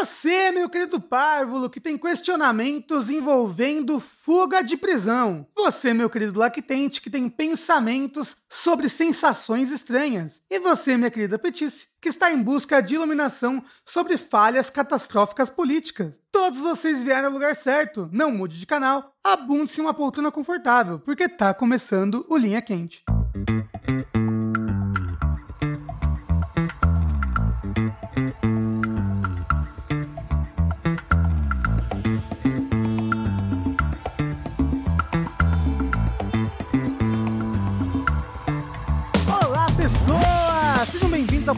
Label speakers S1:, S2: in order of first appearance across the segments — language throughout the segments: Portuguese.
S1: Você, meu querido párvulo, que tem questionamentos envolvendo fuga de prisão. Você, meu querido lactente, que tem pensamentos sobre sensações estranhas. E você, minha querida Petice, que está em busca de iluminação sobre falhas catastróficas políticas. Todos vocês vieram ao lugar certo. Não mude de canal, abunde-se uma poltrona confortável, porque tá começando o Linha Quente.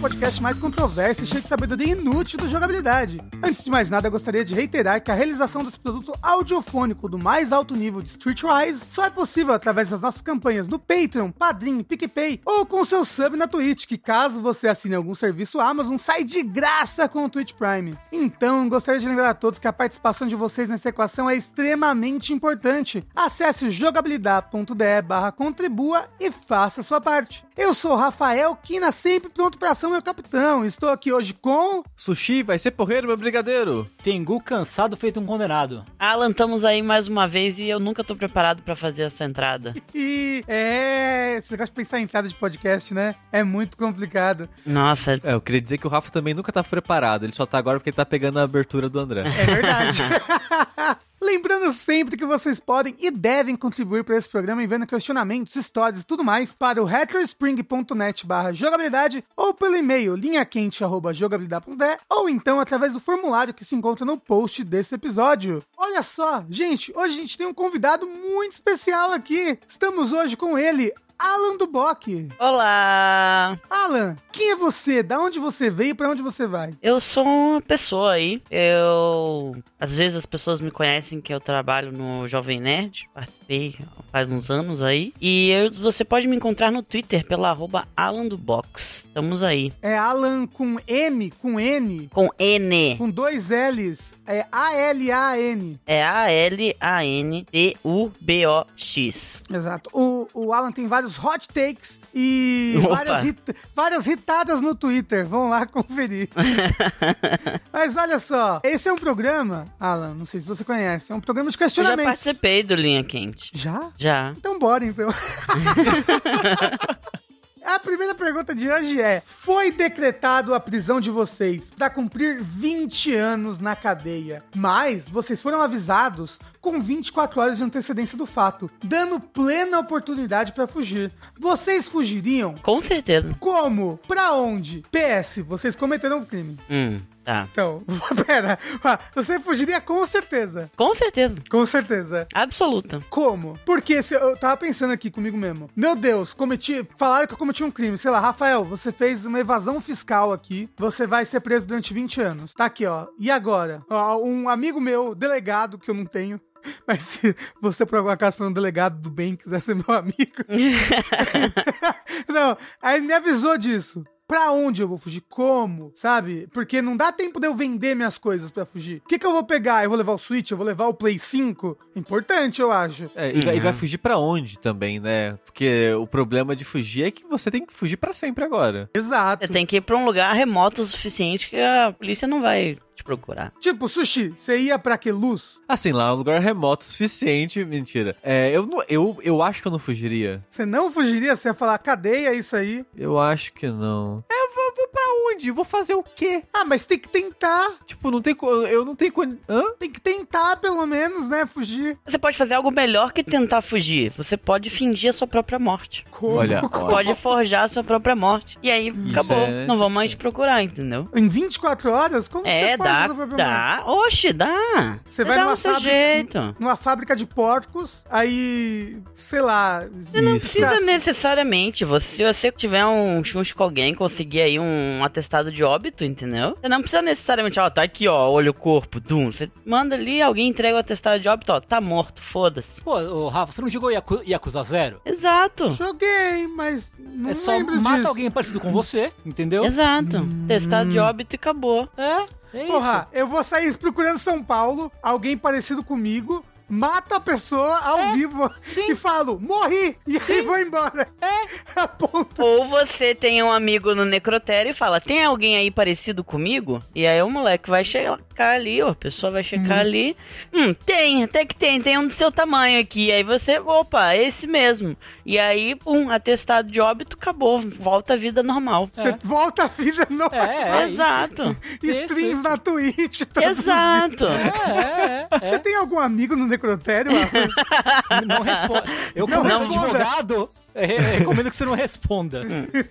S1: Podcast mais controverso e cheio de sabedoria inútil do jogabilidade. Antes de mais nada, gostaria de reiterar que a realização desse produto audiofônico do mais alto nível de Streetwise só é possível através das nossas campanhas no Patreon, Padrim, PicPay ou com seu sub na Twitch, que caso você assine algum serviço Amazon, sai de graça com o Twitch Prime. Então, gostaria de lembrar a todos que a participação de vocês nessa equação é extremamente importante. Acesse jogabilidade.de barra contribua e faça sua parte. Eu sou o Rafael Kina, sempre pronto pra ação, meu capitão. Estou aqui hoje com...
S2: Sushi vai ser porreiro, meu brigadeiro.
S3: Tengu cansado feito um condenado.
S4: Alan, estamos aí mais uma vez e eu nunca tô preparado pra fazer essa entrada.
S1: E é, esse negócio de pensar em entrada de podcast, né? É muito complicado.
S4: Nossa,
S2: É, eu queria dizer que o Rafa também nunca tá preparado. Ele só tá agora porque ele tá pegando a abertura do André.
S1: É verdade. Lembrando sempre que vocês podem e devem contribuir para esse programa enviando questionamentos, histórias e tudo mais para o retrospring.net jogabilidade ou pelo e-mail linhaquente.jogabilidade.de ou então através do formulário que se encontra no post desse episódio. Olha só, gente, hoje a gente tem um convidado muito especial aqui. Estamos hoje com ele, Alan Duboc.
S4: olá!
S1: Alan, quem é você? Da onde você veio e para onde você vai?
S4: Eu sou uma pessoa aí. Eu. Às vezes as pessoas me conhecem que eu trabalho no Jovem Nerd. Participei faz uns anos aí. E eu- você pode me encontrar no Twitter pela arroba Alan do Box. Estamos aí.
S1: É Alan com M, com N,
S4: Com N.
S1: com dois L's. É A-L-A-N.
S4: É A-L-A-N-D-U-B-O-X.
S1: Exato. O, o Alan tem vários hot takes e
S4: Opa.
S1: várias, hit- várias hitadas no Twitter. Vão lá conferir. Mas olha só, esse é um programa, Alan, não sei se você conhece, é um programa de
S4: Eu já participei do Linha Quente.
S1: Já?
S4: Já.
S1: Então bora, então. A primeira pergunta de hoje é: Foi decretado a prisão de vocês para cumprir 20 anos na cadeia, mas vocês foram avisados com 24 horas de antecedência do fato, dando plena oportunidade para fugir. Vocês fugiriam?
S4: Com certeza.
S1: Como? Pra onde? PS, vocês cometeram um crime.
S4: Hum, tá.
S1: Então, pera, ah, você fugiria com certeza.
S4: Com certeza.
S1: Com certeza.
S4: Absoluta.
S1: Como? Porque se eu tava pensando aqui comigo mesmo. Meu Deus, cometi. Falaram que eu cometi um crime. Sei lá, Rafael, você fez uma evasão fiscal aqui. Você vai ser preso durante 20 anos. Tá aqui, ó. E agora? Ó, um amigo meu, delegado, que eu não tenho. Mas se você, por algum acaso, for um delegado do bem quiser ser meu amigo. não, aí ele me avisou disso. Pra onde eu vou fugir? Como? Sabe? Porque não dá tempo de eu vender minhas coisas pra fugir. O que, que eu vou pegar? Eu vou levar o Switch? Eu vou levar o Play 5? Importante, eu acho.
S2: É, e, vai- e
S4: Uhum.
S2: vai fugir pra onde também, né? Porque o problema de fugir é que você tem que fugir pra sempre agora.
S1: Exato.
S4: Você tem que ir pra um lugar remoto o suficiente que a polícia não vai te procurar.
S1: Tipo, sushi, você ia pra que luz?
S2: Assim, lá é um lugar remoto o suficiente. Mentira. É, eu, não, eu, eu acho que eu não fugiria.
S1: Você não fugiria? Você ia falar, cadeia, isso aí.
S2: Eu acho que não. É, vou, vou pra onde? Vou fazer o quê?
S1: Ah, mas tem que tentar.
S2: Tipo, não tem. Eu não tenho. Hã?
S1: Tem que tentar, pelo menos, né? Fugir.
S4: Você pode fazer algo melhor que tentar fugir. Você pode fingir a sua própria morte.
S1: Como?
S2: Olha,
S1: Como?
S4: Pode forjar a sua própria morte. E aí, acabou.
S2: é
S4: não vão mais procurar, entendeu?
S1: Em 24 horas? Como
S4: É,
S1: você
S4: dá,
S1: essa própria morte?
S4: dá. Oxe, dá.
S1: Você vai
S4: dá
S1: numa fábrica-
S4: jeito.
S1: Numa fábrica de porcos, aí, sei lá.
S4: Você não
S2: Isso.
S4: precisa necessariamente. Você, se você tiver um chuncho com alguém, conseguir aí um atestado de óbito, entendeu? Você não precisa necessariamente, ó, tá aqui, ó, olha o corpo, dum. Você manda ali, alguém entrega o atestado de óbito, ó, tá morto, foda-se.
S3: Pô, ô, Rafa, você não jogou Yaku Yakuza Zero?
S4: Exato.
S1: Joguei, mas não
S3: é só
S1: lembro
S3: mata
S1: disso.
S3: alguém parecido com você, entendeu?
S4: Exato. Atestado de óbito e acabou.
S3: É, é isso.
S1: Porra, eu vou sair procurando São Paulo, alguém parecido comigo, mato a pessoa ao vivo
S3: Sim.
S1: e falo, morri! E aí vou embora. É. Ponto.
S4: Ou você tem um amigo no necrotério e fala, tem alguém aí parecido comigo? E aí o moleque vai chegar ali, ó, a pessoa vai checar ali. Hum, tem, até que tem, tem um do seu tamanho aqui. Aí você, opa, esse mesmo. E aí, pum, atestado de óbito, acabou. Volta à vida normal.
S1: Você volta a vida no
S3: É, é.
S4: Exato.
S1: streams na Twitch. todos os dias.
S4: Exato.
S3: É, é,
S1: Você tem algum amigo no necrotério?
S3: É. Não responde. Eu,
S1: Não
S3: como sou
S1: responda.
S3: advogado, é, recomendo que você não responda.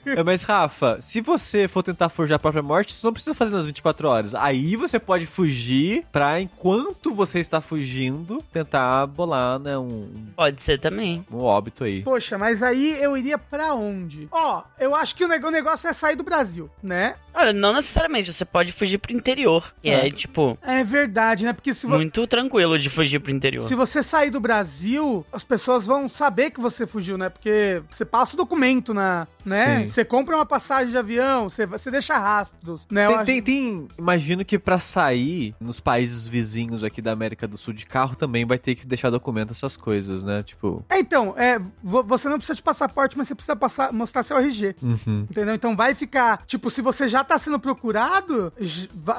S2: É, mas, Rafa, se você for tentar forjar a própria morte, você não precisa fazer nas 24 horas. Aí você pode fugir pra, enquanto você está fugindo, tentar bolar, né, um,
S4: Pode ser também.
S2: um óbito aí.
S1: Poxa, mas aí eu iria pra onde? Ó, eu acho que o negócio é sair do Brasil, né?
S4: Olha, não necessariamente, você pode fugir pro interior. Que é, tipo,
S1: É verdade, né? Porque se, vo-
S4: muito tranquilo de fugir pro interior.
S1: se você sair do Brasil, as pessoas vão saber que você fugiu, né? Porque você passa o documento na, né?
S2: Sim.
S1: Você compra uma passagem de avião, você, você deixa rastros, né?
S2: Tem,
S1: acho-
S2: tem, tem- imagino que pra sair nos países vizinhos aqui da América do Sul de carro também vai ter que deixar documento essas coisas, né? Tipo,
S1: É, então, é, vo- você não precisa de passaporte, mas você precisa passar, mostrar seu RG.
S2: uhum.
S1: Entendeu? Então vai ficar, tipo, se você já tá sendo procurado,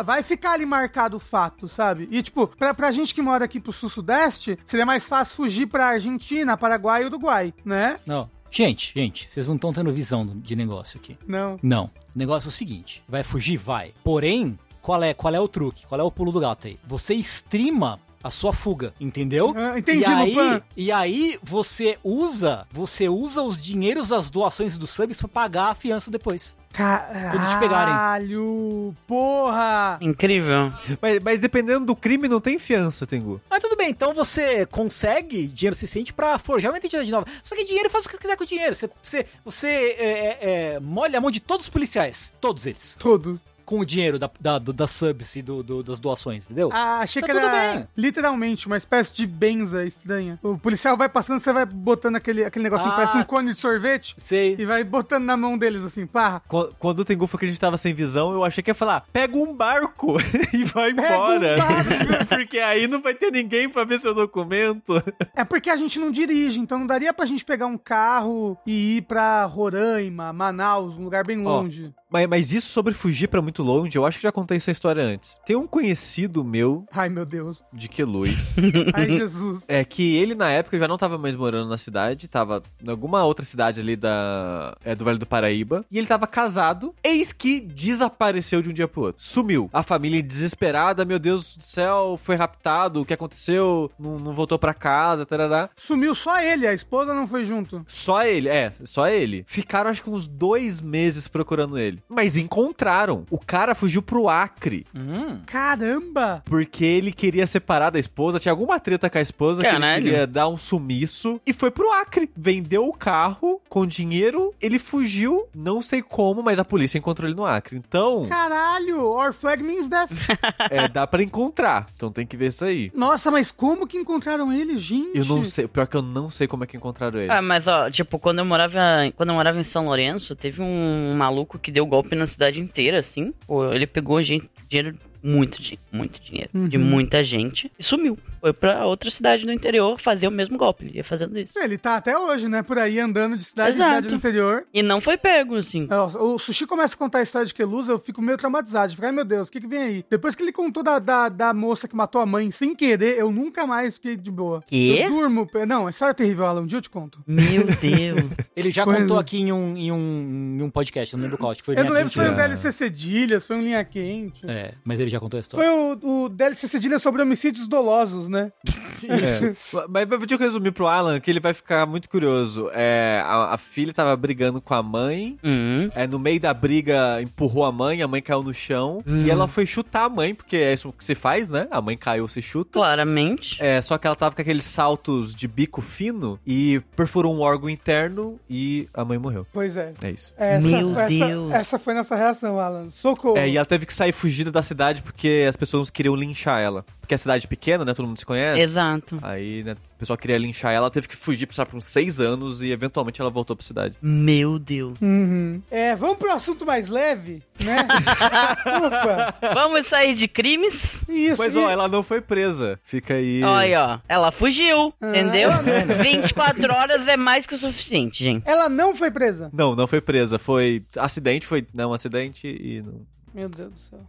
S1: vai ficar ali marcado o fato, sabe? E, tipo, pra, pra gente que mora aqui pro sul-sudeste, seria mais fácil fugir pra Argentina, Paraguai e Uruguai, né?
S3: Não. Gente, gente, vocês não estão tendo visão de negócio aqui.
S1: Não.
S3: Não. O negócio é o seguinte: vai fugir? Vai. Porém, qual é, qual é o truque? Qual é o pulo do gato aí? Você streama a sua fuga, entendeu?
S1: Ah, entendi,
S3: e aí,
S1: Lupan.
S3: e aí você usa, você usa os dinheiros das doações dos subs pra pagar a fiança depois. Pegarem.
S1: Caralho, porra!
S4: Incrível.
S2: mas, mas dependendo do crime, não tem fiança, Tengu.
S3: Mas tudo bem, então você consegue dinheiro suficiente pra forjar uma identidade nova. Só que dinheiro faz o que quiser com o dinheiro. Você, você, você é, é, é, molha a mão de todos os policiais. Todos eles.
S1: Todos.
S3: Com o dinheiro da, da, do- das subs e do, do- das doações, entendeu?
S1: Ah, achei
S3: Tá
S1: que era
S3: bem.
S1: literalmente uma espécie de benza estranha. O policial vai passando, você vai botando aquele, aquele negocinho que
S3: Ah.
S1: parece um cone de sorvete
S3: Sei.
S1: e vai botando na mão deles assim, pá.
S2: Qu- Quando o Tengu falou que a gente tava sem visão, eu achei que ia falar, pega um barco e vai
S1: Pega um
S2: embora.
S1: barco.
S2: Porque aí não vai ter ninguém pra ver seu documento.
S1: É porque a gente não dirige, então não daria pra gente pegar um carro e ir pra Roraima, Manaus, um lugar bem
S2: Ó,
S1: longe.
S2: Mas, mas isso sobre fugir pra muito longe, eu acho que já contei essa história antes. Tem um conhecido meu
S1: Ai, meu Deus.
S2: de Queluz.
S1: Ai, Jesus.
S2: É que ele, na época, já não tava mais morando na cidade, tava em alguma outra cidade ali da, é, do Vale do Paraíba. E ele tava casado, eis que desapareceu de um dia pro outro. Sumiu. A família desesperada, meu Deus do céu, foi raptado, o que aconteceu? Não, não voltou pra casa, tarará.
S1: Sumiu só ele, a esposa não foi junto.
S2: Só ele, é, só ele. Ficaram acho que uns dois meses procurando ele. Mas encontraram. O cara fugiu pro Acre.
S3: Hum.
S1: Caramba!
S2: Porque ele queria separar da esposa, tinha alguma treta com a esposa que
S4: Caralho.
S2: ele queria dar um sumiço e foi pro Acre. Vendeu o carro com dinheiro, ele fugiu, não sei como, mas a polícia encontrou ele no Acre. Então,
S1: Caralho! Or flag means death.
S2: é, dá pra encontrar. Então tem que ver isso aí.
S1: Nossa, mas como que encontraram ele, gente?
S2: Eu não sei, pior que eu não sei como é que encontraram ele.
S4: Ah, mas ó, tipo, quando eu morava, quando eu morava em São Lourenço, teve um maluco que deu golpe na cidade inteira, assim. Ele pegou gente, dinheiro, muito dinheiro, muito dinheiro, de
S1: Uhum.
S4: muita gente e sumiu. Foi pra outra cidade do interior fazer o mesmo golpe. Ele ia fazendo isso.
S1: Ele tá até hoje, né? Por aí andando de cidade em
S4: Exato.
S1: cidade do interior.
S4: E não foi pego, assim.
S1: Ó, O Sushi começa a contar a história de Queluz, eu fico meio traumatizado. Eu fico, ai meu Deus, o que que vem aí? Depois que ele contou da, da, da moça que matou a mãe sem querer, eu nunca mais fiquei de boa.
S4: Quê?
S1: Eu durmo. Não, a história é terrível, Alan. Um dia eu te conto.
S4: Meu Deus.
S3: Ele já
S1: Pois
S3: contou
S1: é.
S3: aqui em um, em, um, em um podcast, eu não lembro qual, acho que foi
S1: Eu não lembro se foi o
S3: Quente.
S1: DLC Cedilhas, foi um Linha Quente.
S3: É, mas ele já contou a história.
S1: Foi o, o DLC Cedilhas sobre homicídios dolosos, né?
S3: Isso.
S2: É. Mas deixa eu resumir pro Alan, que ele vai ficar muito curioso. É, a, a filha tava brigando com a mãe,
S4: Hum.
S2: É, no meio da briga, empurrou a mãe, a mãe caiu no chão.
S4: Hum.
S2: E ela foi chutar a mãe, porque é isso que se faz, né? A mãe caiu, se chuta.
S4: Claramente.
S2: É, só que ela tava com aqueles saltos de bico fino e perfurou um órgão interno e a mãe morreu.
S1: Pois é.
S2: É isso.
S1: Essa,
S4: Meu
S1: essa,
S4: Deus.
S1: essa foi nossa reação, Alan. Socorro.
S2: É, e ela teve que sair fugida da cidade porque as pessoas queriam linchar ela. Porque é cidade pequena, né? Todo mundo se conhece.
S4: Exato.
S2: Aí, né, o pessoal queria linchar ela, ela teve que fugir sabe, por uns seis anos e eventualmente ela voltou pra cidade.
S4: Meu Deus.
S1: Uhum. É, vamos pro assunto mais leve, né? Ufa.
S4: Vamos sair de crimes?
S1: Isso.
S2: Mas
S1: e-
S2: ó, ela não foi presa. Fica aí.
S4: Olha ó. Ela fugiu,
S1: Ah,
S4: entendeu?
S1: ela não.
S4: 24 horas é mais que o suficiente, gente.
S1: Ela não foi presa.
S2: Não, não foi presa. Foi acidente, foi não um acidente e não.
S1: Meu Deus do céu.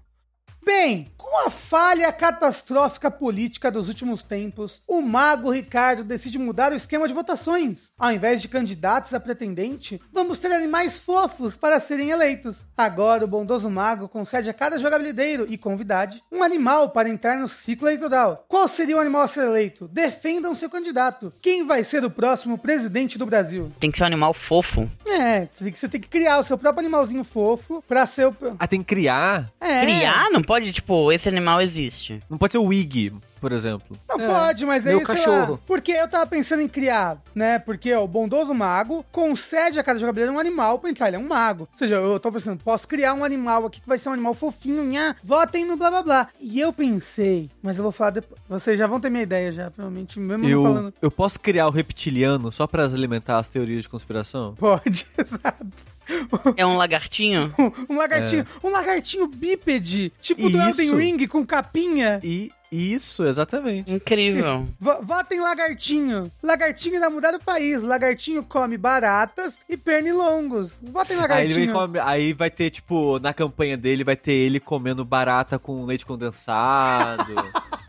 S1: Bem, com a falha catastrófica política dos últimos tempos, o mago Ricardo decide mudar o esquema de votações. Ao invés de candidatos a pretendente, vamos ter animais fofos para serem eleitos. Agora, o bondoso mago concede a cada jogabilideiro e convidade um animal para entrar no ciclo eleitoral. Qual seria o animal a ser eleito? Defendam seu candidato. Quem vai ser o próximo presidente do Brasil?
S4: Tem que ser um animal fofo.
S1: É, você tem que- você tem que criar o seu próprio animalzinho fofo para ser o.
S2: Ah, tem que criar?
S1: É.
S4: Criar? Não pode, tipo, esse animal existe.
S2: Não pode ser o Wig, por exemplo.
S1: Não
S3: É,
S1: pode, mas
S3: meu
S1: sei
S3: cachorro.
S1: lá, porque eu tava pensando em criar, né? Porque ó, o bondoso mago concede a cada jogador um animal pra entrar, ele é um mago. Ou seja, eu tô pensando, posso criar um animal aqui que vai ser um animal fofinho, nha, votem no blá blá blá. E eu pensei, mas eu vou falar depois, vocês já vão ter minha ideia já, provavelmente, mesmo não
S2: Eu,
S1: falando.
S2: eu posso criar o reptiliano só pra alimentar as teorias de conspiração?
S1: Pode, exato.
S4: É um lagartinho?
S1: Um lagartinho, um lagartinho bípede, tipo do
S2: Isso.
S1: Elden Ring com capinha.
S2: E isso, exatamente.
S4: Incrível.
S1: V- Votem lagartinho. Lagartinho irá mudar o país. Lagartinho come baratas e pernilongos. Votem
S2: Aí,
S1: lagartinho.
S2: ele vem com a- aí vai ter, tipo, na campanha dele, vai ter ele comendo barata com leite condensado.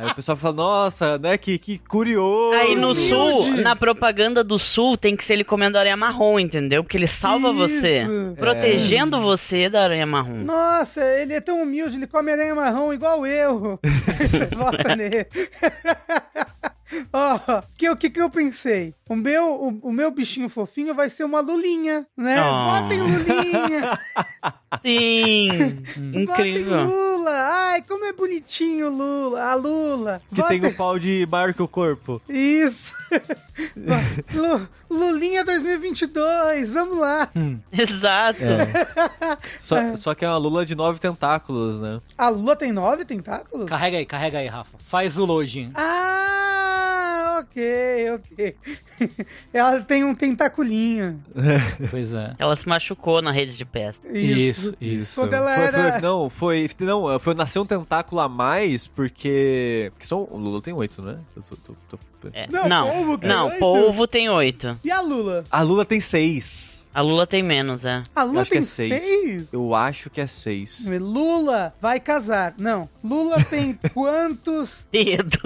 S2: aí o pessoal fala, nossa, né, que, que curioso.
S4: Aí no
S1: Humilde.
S4: sul, na propaganda do sul, tem que ser ele comendo aranha marrom, entendeu? Porque ele salva você.
S1: Isso.
S4: Protegendo você da aranha marrom.
S1: Nossa, ele é tão humilde, ele come aranha marrom igual eu. Aí Você vota nele. Ó, que, o que que eu pensei? O meu, o, o meu bichinho fofinho vai ser uma lulinha, né?
S4: Oh.
S1: Votem lulinha.
S4: Sim.
S1: Votem
S4: Incrível.
S1: Lula. Ai, como é bonitinho o Lula. A Lula.
S2: Que
S1: Votem-
S2: tem o pau de maior que o corpo.
S1: Isso. Lu- Lulinha 2022, vamos lá.
S4: Exato.
S2: Só, só que é uma lula de nove tentáculos, né?
S1: A Lula tem nove tentáculos?
S3: Carrega aí, carrega aí, Rafa. Faz o loading.
S1: Ah, ok, ok. Ela tem um tentaculinho.
S3: Pois é.
S4: Ela se machucou na rede de pesca.
S3: Isso, isso.
S1: Quando ela
S2: Foi-
S1: era...
S2: foi- não, foi. Não, foi nascer um tentáculo a mais, porque. Que são, o Lula tem oito, né? Eu tô- tô- tô-
S4: É.
S1: Não,
S4: Não,
S1: polvo tem
S4: não,
S1: oito.
S4: polvo tem oito.
S1: E a Lula?
S2: A Lula tem seis.
S4: A Lula tem menos, é.
S1: A
S2: Eu
S1: Lula
S2: acho que
S1: tem
S2: é seis.
S1: seis?
S2: Eu acho que é seis.
S1: Lula vai casar. Não. Lula tem quantos
S4: Dedo.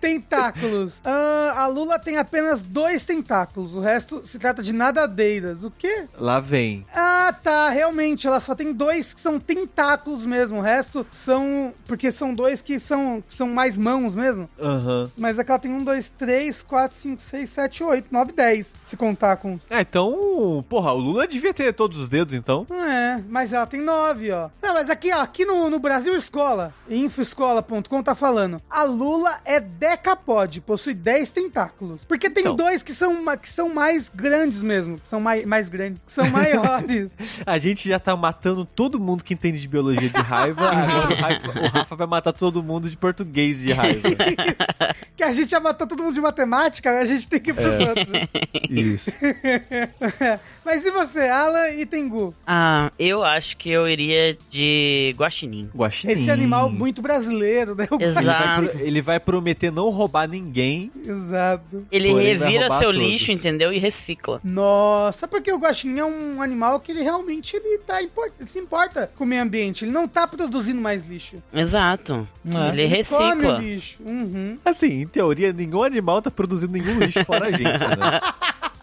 S1: Tentáculos? Ah, a Lula tem apenas dois tentáculos. O resto se trata de nadadeiras. O quê?
S2: Lá vem.
S1: Ah, tá. Realmente, ela só tem dois que são tentáculos mesmo. O resto são. Porque são dois que são, que são mais mãos mesmo.
S2: Aham.
S1: Mas é que ela tem um, dois, três, quatro, cinco, seis, sete, oito, nove, dez. Se contar com.
S2: É, então. Porra, o Lula devia ter todos os dedos, então.
S1: É, mas ela tem nove, ó. Não, mas aqui, ó, aqui no, no Brasil Escola, infoescola.com tá falando. A Lula é decapode, possui 10 tentáculos. Porque tem
S2: Então.
S1: dois que são, que são mais grandes mesmo, que são mais, mais grandes, que são maiores.
S2: A gente já tá matando todo mundo que entende de biologia de raiva. Agora o Rafa, o Rafa vai matar todo mundo de português de raiva.
S1: Isso. Que a gente já matou todo mundo de matemática, a gente tem que ir pros
S2: É.
S1: outros.
S2: Isso.
S1: Mas e você, Alan e Tengu?
S4: Ah, eu acho que eu iria de guaxinim.
S2: Guaxinim.
S1: Esse animal muito brasileiro, né? O
S4: Exato.
S2: Ele vai, ele vai prometer não roubar ninguém.
S1: Exato.
S4: Ele
S2: Porém,
S4: revira seu
S2: todos.
S4: lixo, entendeu? E recicla.
S1: Nossa, porque o guaxinim é um animal que ele realmente ele tá import... ele se importa com o meio ambiente. Ele não tá produzindo mais lixo.
S4: Exato.
S3: É.
S4: Ele
S1: come o
S4: recicla.
S1: lixo. Uhum.
S2: Assim, em teoria, nenhum animal tá produzindo nenhum lixo fora a gente, né?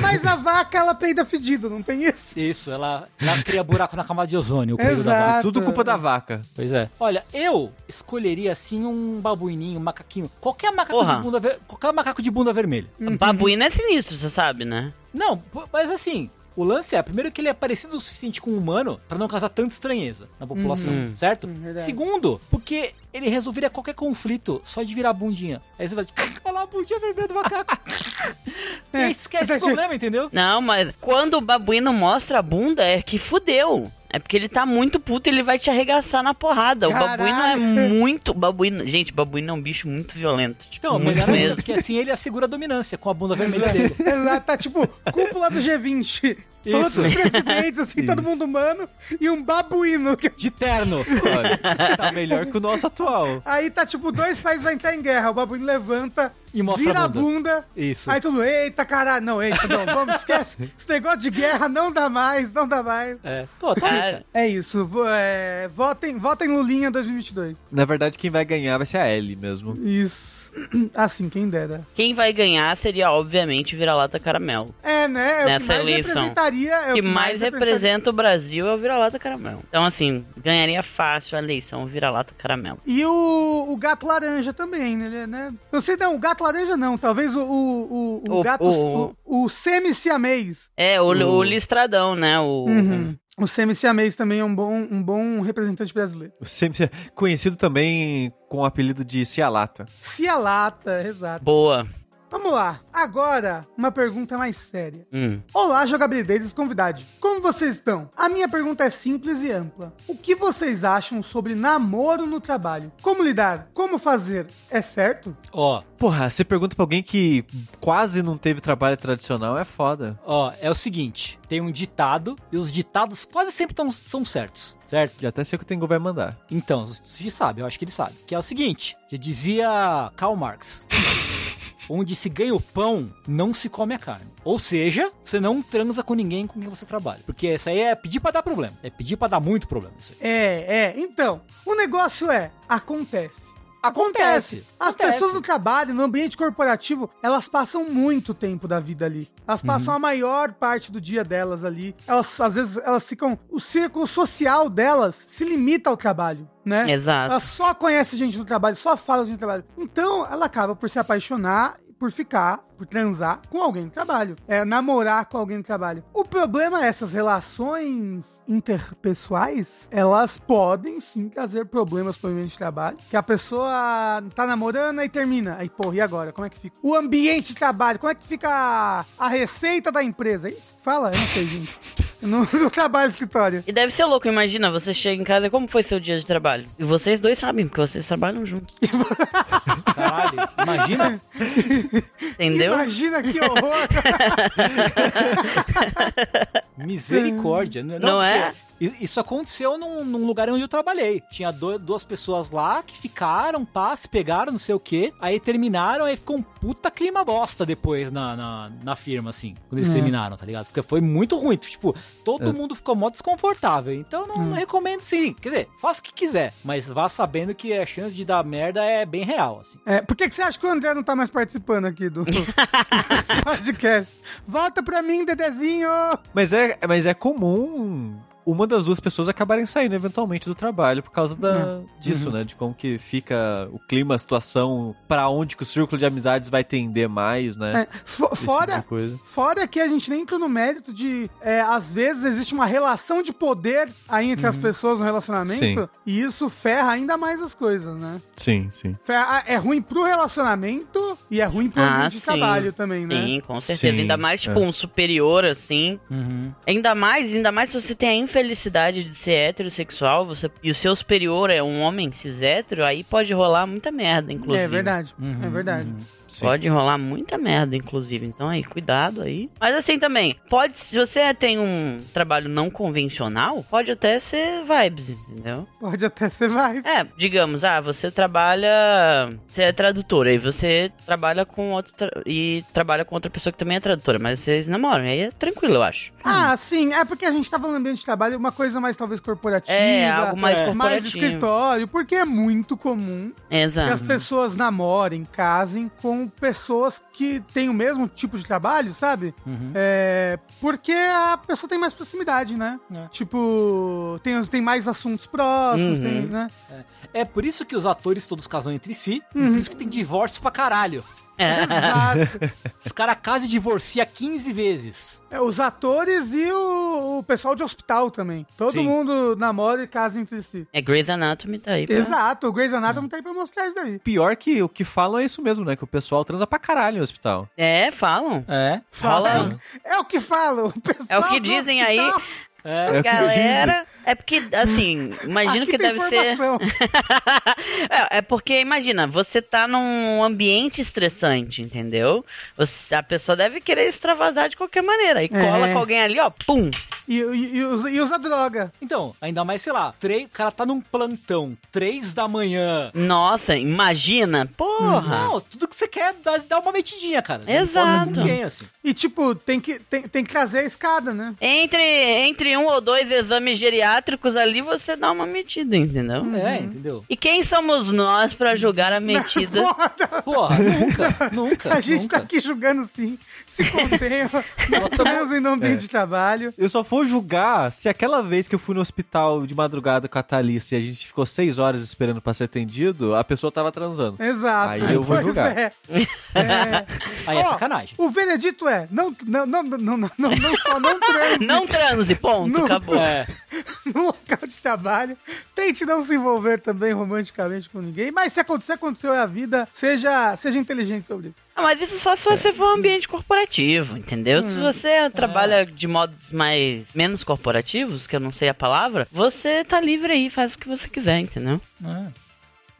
S1: Mas a vaca, ela peida fedido, não tem isso?
S3: Isso, ela, ela cria buraco na camada de ozônio, o peido da vaca.
S2: Tudo culpa da vaca.
S3: Pois é. Olha, eu escolheria assim um babuininho, um macaquinho. Qualquer macaco
S4: Porra.
S3: de bunda ver... qualquer macaco de bunda vermelha.
S4: Babuíno é sinistro, você sabe, né?
S3: Não, mas assim, o lance é, primeiro que ele é parecido o suficiente com um humano pra não causar tanta estranheza na população,
S4: Uhum.
S3: certo?
S1: Hum, verdade.
S3: Segundo, porque ele resolveria qualquer conflito só de virar a bundinha. Aí você vai, olha lá a bundinha vermelha do macaco. e aí esquece esse problema, entendeu?
S4: Não, mas quando o babuíno mostra a bunda, é que fudeu. É porque ele tá muito puto e ele vai te arregaçar na porrada. O
S1: Caralho.
S4: babuíno é muito. Babuíno... Gente, babuíno é um bicho muito violento. Tipo,
S3: Então,
S4: muito
S3: melhor
S4: mesmo.
S3: porque assim ele assegura a dominância com a bunda vermelha dele.
S1: Exato, tá tipo cúpula do G20. Todos
S3: Isso.
S1: os presidentes, assim, todo mundo humano, e um babuíno. que-
S3: De terno.
S2: Olha, tá melhor que o nosso atual.
S1: Aí tá tipo, dois países vão entrar em guerra. O babuíno levanta,
S3: E mostra
S1: vira
S3: a
S1: a
S3: bunda.
S1: bunda.
S3: Isso.
S1: Aí tudo, eita caralho, não, eita, não, vamos, esquece. Esse negócio de guerra não dá mais, não dá mais.
S3: É. Pô, tá.
S1: É isso, é, votem, votem Lulinha 2022.
S2: Na verdade, quem vai ganhar vai ser a Ellie mesmo.
S1: Isso. Assim, quem dera.
S4: quem vai ganhar seria, obviamente, vira-lata caramelo.
S1: É, né? É o que
S4: Nessa
S1: mais
S4: eleição.
S1: representaria. É
S4: O
S1: o
S4: que mais representa o Brasil é o vira-lata caramelo. Então, assim, ganharia fácil a eleição vira-lata caramelo.
S1: E o, o gato laranja também, né? né? Não sei, não, o gato laranja não. Talvez o, o, o, o
S4: O-
S1: gato.
S4: o-
S1: O, o semi-siamês.
S4: É, o,
S2: O-
S4: o listradão, né? O,
S1: Uhum. O semi-siamês também é um bom, um bom representante brasileiro.
S2: Sempre conhecido também com o apelido de Cialata.
S1: Cialata, exato.
S4: Boa.
S1: Vamos lá. Agora, uma pergunta mais séria.
S4: Hum.
S1: Olá, jogabilidades convidados. Como vocês estão? A minha pergunta é simples e ampla. O que vocês acham sobre namoro no trabalho? Como lidar? Como fazer? É certo?
S3: Ó,
S2: Porra, você pergunta pra alguém que quase não teve trabalho tradicional, é foda.
S3: ó, é o seguinte: tem um ditado, e os ditados quase sempre tão, são certos, certo?
S2: Já até sei o que o Tengu vai mandar.
S3: Então, você sabe, eu acho que ele sabe. Que é o seguinte: já dizia Karl Marx. Onde se ganha o pão, não se come a carne. Ou seja, você não transa com ninguém com quem você trabalha. Porque isso aí é pedir pra dar problema. É pedir pra dar muito problema. Isso aí.
S1: É, é. Então, o negócio é, acontece.
S3: Acontece.
S1: As
S3: Acontece.
S1: pessoas no trabalho, no ambiente corporativo, elas passam muito tempo da vida ali. Elas passam a maior parte do dia delas ali. Elas, às vezes, elas ficam. O círculo social delas se limita ao trabalho, né?
S4: Exato.
S1: Ela só conhece gente no trabalho, só fala no trabalho. Então, ela acaba por se apaixonar, por ficar, por transar com alguém no trabalho. É, namorar com alguém no trabalho. O problema é essas relações interpessoais, elas podem sim trazer problemas para o ambiente de trabalho. Que a pessoa tá namorando e termina. Aí, porra, e agora? Como é que fica? O ambiente de trabalho, como é que fica a, a receita da empresa? É isso? Fala, eu não sei, gente. Eu não, não trabalho no escritório.
S4: E deve ser louco, imagina, você chega em casa e como foi seu dia de trabalho? E vocês dois sabem, porque vocês trabalham juntos.
S3: Caralho, imagina.
S4: Entendeu?
S1: Imagina que horror!
S3: Misericórdia. Não,
S4: Não
S3: porque
S4: é?
S3: Isso aconteceu num, num lugar onde eu trabalhei. Tinha do- duas pessoas lá que ficaram, pá, se pegaram, não sei o quê. Aí terminaram, aí ficou um puta clima bosta depois na, na, na firma, assim. Quando eles
S1: É.
S3: terminaram, tá ligado? Porque foi muito ruim. Tipo, todo mundo ficou mó desconfortável. Então não, não recomendo sim. Quer dizer, faça o que quiser. Mas vá sabendo que a chance de dar merda é bem real, assim.
S1: É, por que, que você acha que o André não tá mais participando aqui do desse podcast? Volta pra mim, Dedezinho!
S2: Mas é, mas é comum uma das duas pessoas acabarem saindo eventualmente do trabalho por causa da, disso, né? De como que fica o clima, a situação, pra onde que o círculo de amizades vai tender mais, né?
S1: É,
S2: Esse
S1: fora,
S2: tipo
S1: fora que a gente nem entra no mérito de, é, às vezes, existe uma relação de poder aí entre as pessoas no relacionamento,
S2: Sim.
S1: e isso ferra ainda mais as coisas, né?
S2: Sim, sim.
S1: Ferra- é ruim pro relacionamento e é ruim pro
S4: Ah,
S1: ambiente de trabalho também, né?
S4: Sim, com certeza.
S2: Sim,
S4: ainda mais, tipo,
S2: é.
S4: um superior, assim.
S3: Uhum.
S4: Ainda mais, ainda mais se você tem a infelicidade de ser heterossexual você, e o seu superior é um homem cis hétero, aí pode rolar muita merda, inclusive.
S1: É verdade, é
S3: Uhum,
S1: verdade.
S3: uhum.
S2: Sim.
S4: Pode rolar muita merda, inclusive. Então aí, cuidado aí. Mas assim também, pode, se você tem um trabalho não convencional, pode até ser vibes, entendeu?
S1: Pode até ser vai.
S4: É, digamos, ah, você trabalha, você é tradutora e você trabalha com outro tra- e trabalha com outra pessoa que também é tradutora, mas vocês namoram, aí é tranquilo, eu acho.
S1: Ah, sim, é porque a gente falando do ambiente de trabalho, uma coisa mais talvez corporativa,
S4: É, algo mais
S3: é.
S1: mais escritório, porque é muito comum que
S4: Exato.
S1: as pessoas namorem, casem com pessoas que têm o mesmo tipo de trabalho, sabe?
S3: Uhum.
S1: É, porque a pessoa tem mais proximidade, né?
S3: É.
S1: Tipo, tem, tem mais assuntos próximos,
S4: Uhum.
S1: tem, né?
S3: É por isso que os atores todos casam entre si,
S1: Uhum.
S3: por isso que tem divórcio pra caralho.
S4: É.
S1: Exato.
S3: Os caras casam e divorciam 15 vezes.
S1: É, os atores e o, o pessoal de hospital também. Todo
S3: Sim.
S1: mundo namora e casa entre si.
S4: É Grey's Anatomy tá aí. pra-
S1: Exato, o Grey's Anatomy tá aí pra mostrar isso daí.
S2: Pior que o que falam é isso mesmo, né? Que o pessoal transa pra caralho no hospital.
S4: É, falam.
S3: É.
S4: Fala.
S1: É o que falam. O pessoal
S4: É o que dizem aí.
S1: Hospital-
S3: É.
S4: Galera, é porque, assim, imagino
S1: Aqui
S4: que deve ser.
S1: informação.
S4: é, é porque, imagina, você tá num ambiente estressante, entendeu? Você- a pessoa deve querer extravasar de qualquer maneira. E cola
S1: É.
S4: com alguém ali, ó, pum.
S1: E, e- e usa, droga.
S3: Então, ainda mais, sei lá, três, o cara tá num plantão, três da manhã.
S4: Nossa, imagina. Porra.
S3: Não, tudo que você quer dá, dá uma metidinha, cara.
S4: Exato.
S3: com ninguém, assim.
S1: E, tipo, tem que, tem, tem que trazer a escada, né?
S4: Entre, entre um ou dois exames geriátricos ali, você dá uma metida, entendeu?
S3: É, entendeu?
S4: E quem somos nós pra julgar a metida?
S3: Porra, nunca, nunca.
S1: A gente
S3: nunca.
S1: tá aqui julgando sim. Se contenha. Transem no ambiente de trabalho.
S2: Eu só vou julgar se aquela vez que eu fui no hospital de madrugada com a Thalissa e a gente ficou seis horas esperando pra ser atendido, a pessoa tava transando.
S1: Exato.
S2: Aí eu vou
S1: Pois
S2: julgar.
S1: É. É.
S3: Aí é sacanagem.
S1: O veredito é: não, não, não, não, não, não, não só não transe
S4: Não transe, ponto,
S1: Não.
S4: acabou.
S3: É,
S1: no local de trabalho. Tente não se envolver também romanticamente com ninguém. Mas se acontecer, aconteceu é a vida. Seja, seja inteligente sobre isso.
S4: Ah, Mas isso só se você for um ambiente corporativo, entendeu? Se você trabalha de modos mais menos corporativos, que eu não sei a palavra, você tá livre aí, faz o que você quiser, entendeu?
S3: é.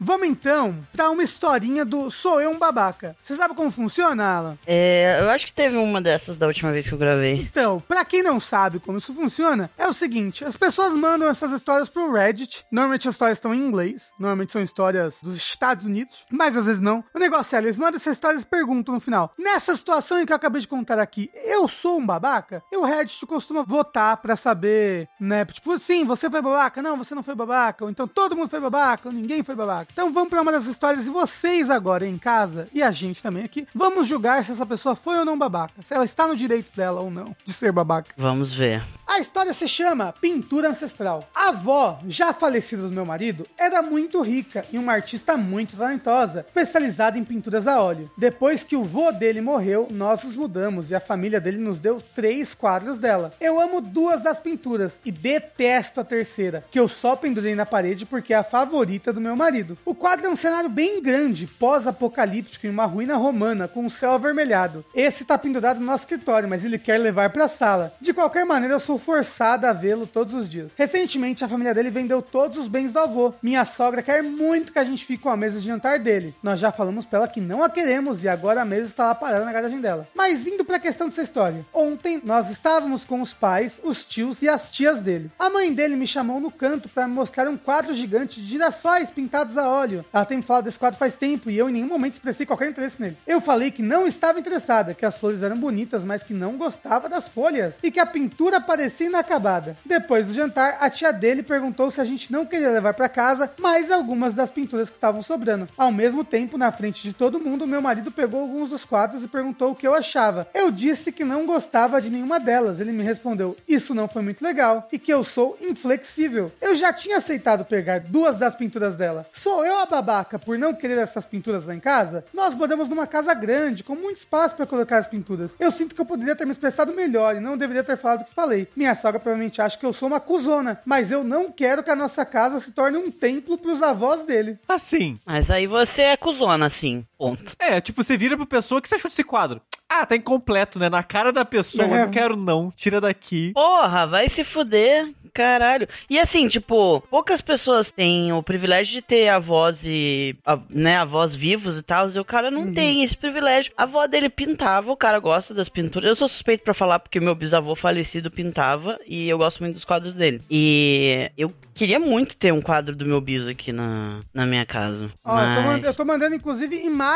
S1: Vamos então pra uma historinha do Sou Eu um Babaca. Você sabe como funciona, Alan?
S4: É, eu acho que teve uma dessas da última vez que eu gravei.
S1: Então, pra quem não sabe como isso funciona, é o seguinte: as pessoas mandam essas histórias pro Reddit. Normalmente as histórias estão em inglês, normalmente são histórias dos Estados Unidos, mas às vezes não. O negócio é, eles mandam essas histórias e perguntam no final: nessa situação em que eu acabei de contar aqui, eu sou um babaca? E o Reddit costuma votar pra saber, né? Tipo, sim, você foi babaca? Não, você não foi babaca. Ou então todo mundo foi babaca, ou ninguém foi babaca. Então vamos pra uma das histórias e vocês agora em casa, e a gente também aqui, vamos julgar se essa pessoa foi ou não babaca. Se ela está no direito dela ou não de ser babaca.
S4: Vamos ver.
S1: A história se chama Pintura Ancestral. A avó, já falecida do meu marido, era muito rica e uma artista muito talentosa, especializada em pinturas a óleo. Depois que o vô dele morreu, nós nos mudamos e a família dele nos deu três quadros dela. Eu amo duas das pinturas e detesto a terceira, que eu só pendurei na parede porque é a favorita do meu marido. O quadro é um cenário bem grande, pós-apocalíptico em uma ruína romana com o céu avermelhado. Esse tá pendurado no nosso escritório, mas ele quer levar pra sala. De qualquer maneira, eu sou forçada a vê-lo todos os dias. Recentemente, a família dele vendeu todos os bens do avô. Minha sogra quer muito que a gente fique com a mesa de jantar dele. Nós já falamos pra ela que não a queremos e agora a mesa está lá parada na garagem dela. Mas indo pra questão dessa história. Ontem nós estávamos com os pais, os tios e as tias dele. A mãe dele me chamou no canto me mostrar um quadro gigante de girassóis pintados a óleo. Ela tem me falado desse quadro faz tempo e eu em nenhum momento expressei qualquer interesse nele. Eu falei que não estava interessada, que as flores eram bonitas, mas que não gostava das folhas e que a pintura parecia inacabada. Depois do jantar, a tia dele perguntou se a gente não queria levar pra casa mais algumas das pinturas que estavam sobrando. Ao mesmo tempo, na frente de todo mundo, meu marido pegou alguns dos quadros e perguntou o que eu achava. Eu disse que não gostava de nenhuma delas. Ele me respondeu: Isso não foi muito legal e que eu sou inflexível. Eu já tinha aceitado pegar duas das pinturas dela. Sou eu a babaca por não querer essas pinturas lá em casa? Nós moramos numa casa grande, com muito espaço para colocar as pinturas. Eu sinto que eu poderia ter me expressado melhor e não deveria ter falado o que falei. Minha sogra provavelmente acha que eu sou uma cuzona, mas eu não quero que a nossa casa se torne um templo pros avós dele.
S2: Assim.
S4: Mas aí você é cuzona, assim. Ponto.
S2: É, tipo, você vira pra pessoa, o que você achou desse quadro? Ah, tá incompleto, né? Na cara da pessoa,
S1: É.
S2: eu não quero não, tira daqui.
S4: Porra, vai se fuder. Caralho. E assim, tipo, poucas pessoas têm o privilégio de ter avós e, a- né, avós vivos e tal, e o cara não tem esse privilégio. A avó dele pintava, o cara gosta das pinturas. Eu sou suspeito pra falar porque meu bisavô falecido pintava e eu gosto muito dos quadros dele. E eu queria muito ter um quadro do meu bis aqui na, na minha casa.
S1: Ó, eu, tô
S4: mas-
S1: mand- eu tô mandando inclusive imagens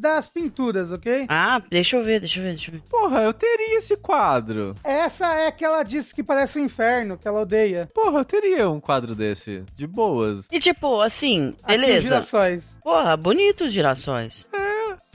S1: das pinturas, ok?
S4: Ah, deixa eu ver, deixa eu ver, deixa eu ver.
S2: Porra, eu teria esse quadro.
S1: Essa é que ela disse que parece um inferno, que ela odeia.
S2: Porra, eu teria um quadro desse. De boas.
S4: E tipo, assim,
S1: Aqui
S4: beleza.
S1: girassóis.
S4: Porra, bonito os girassóis.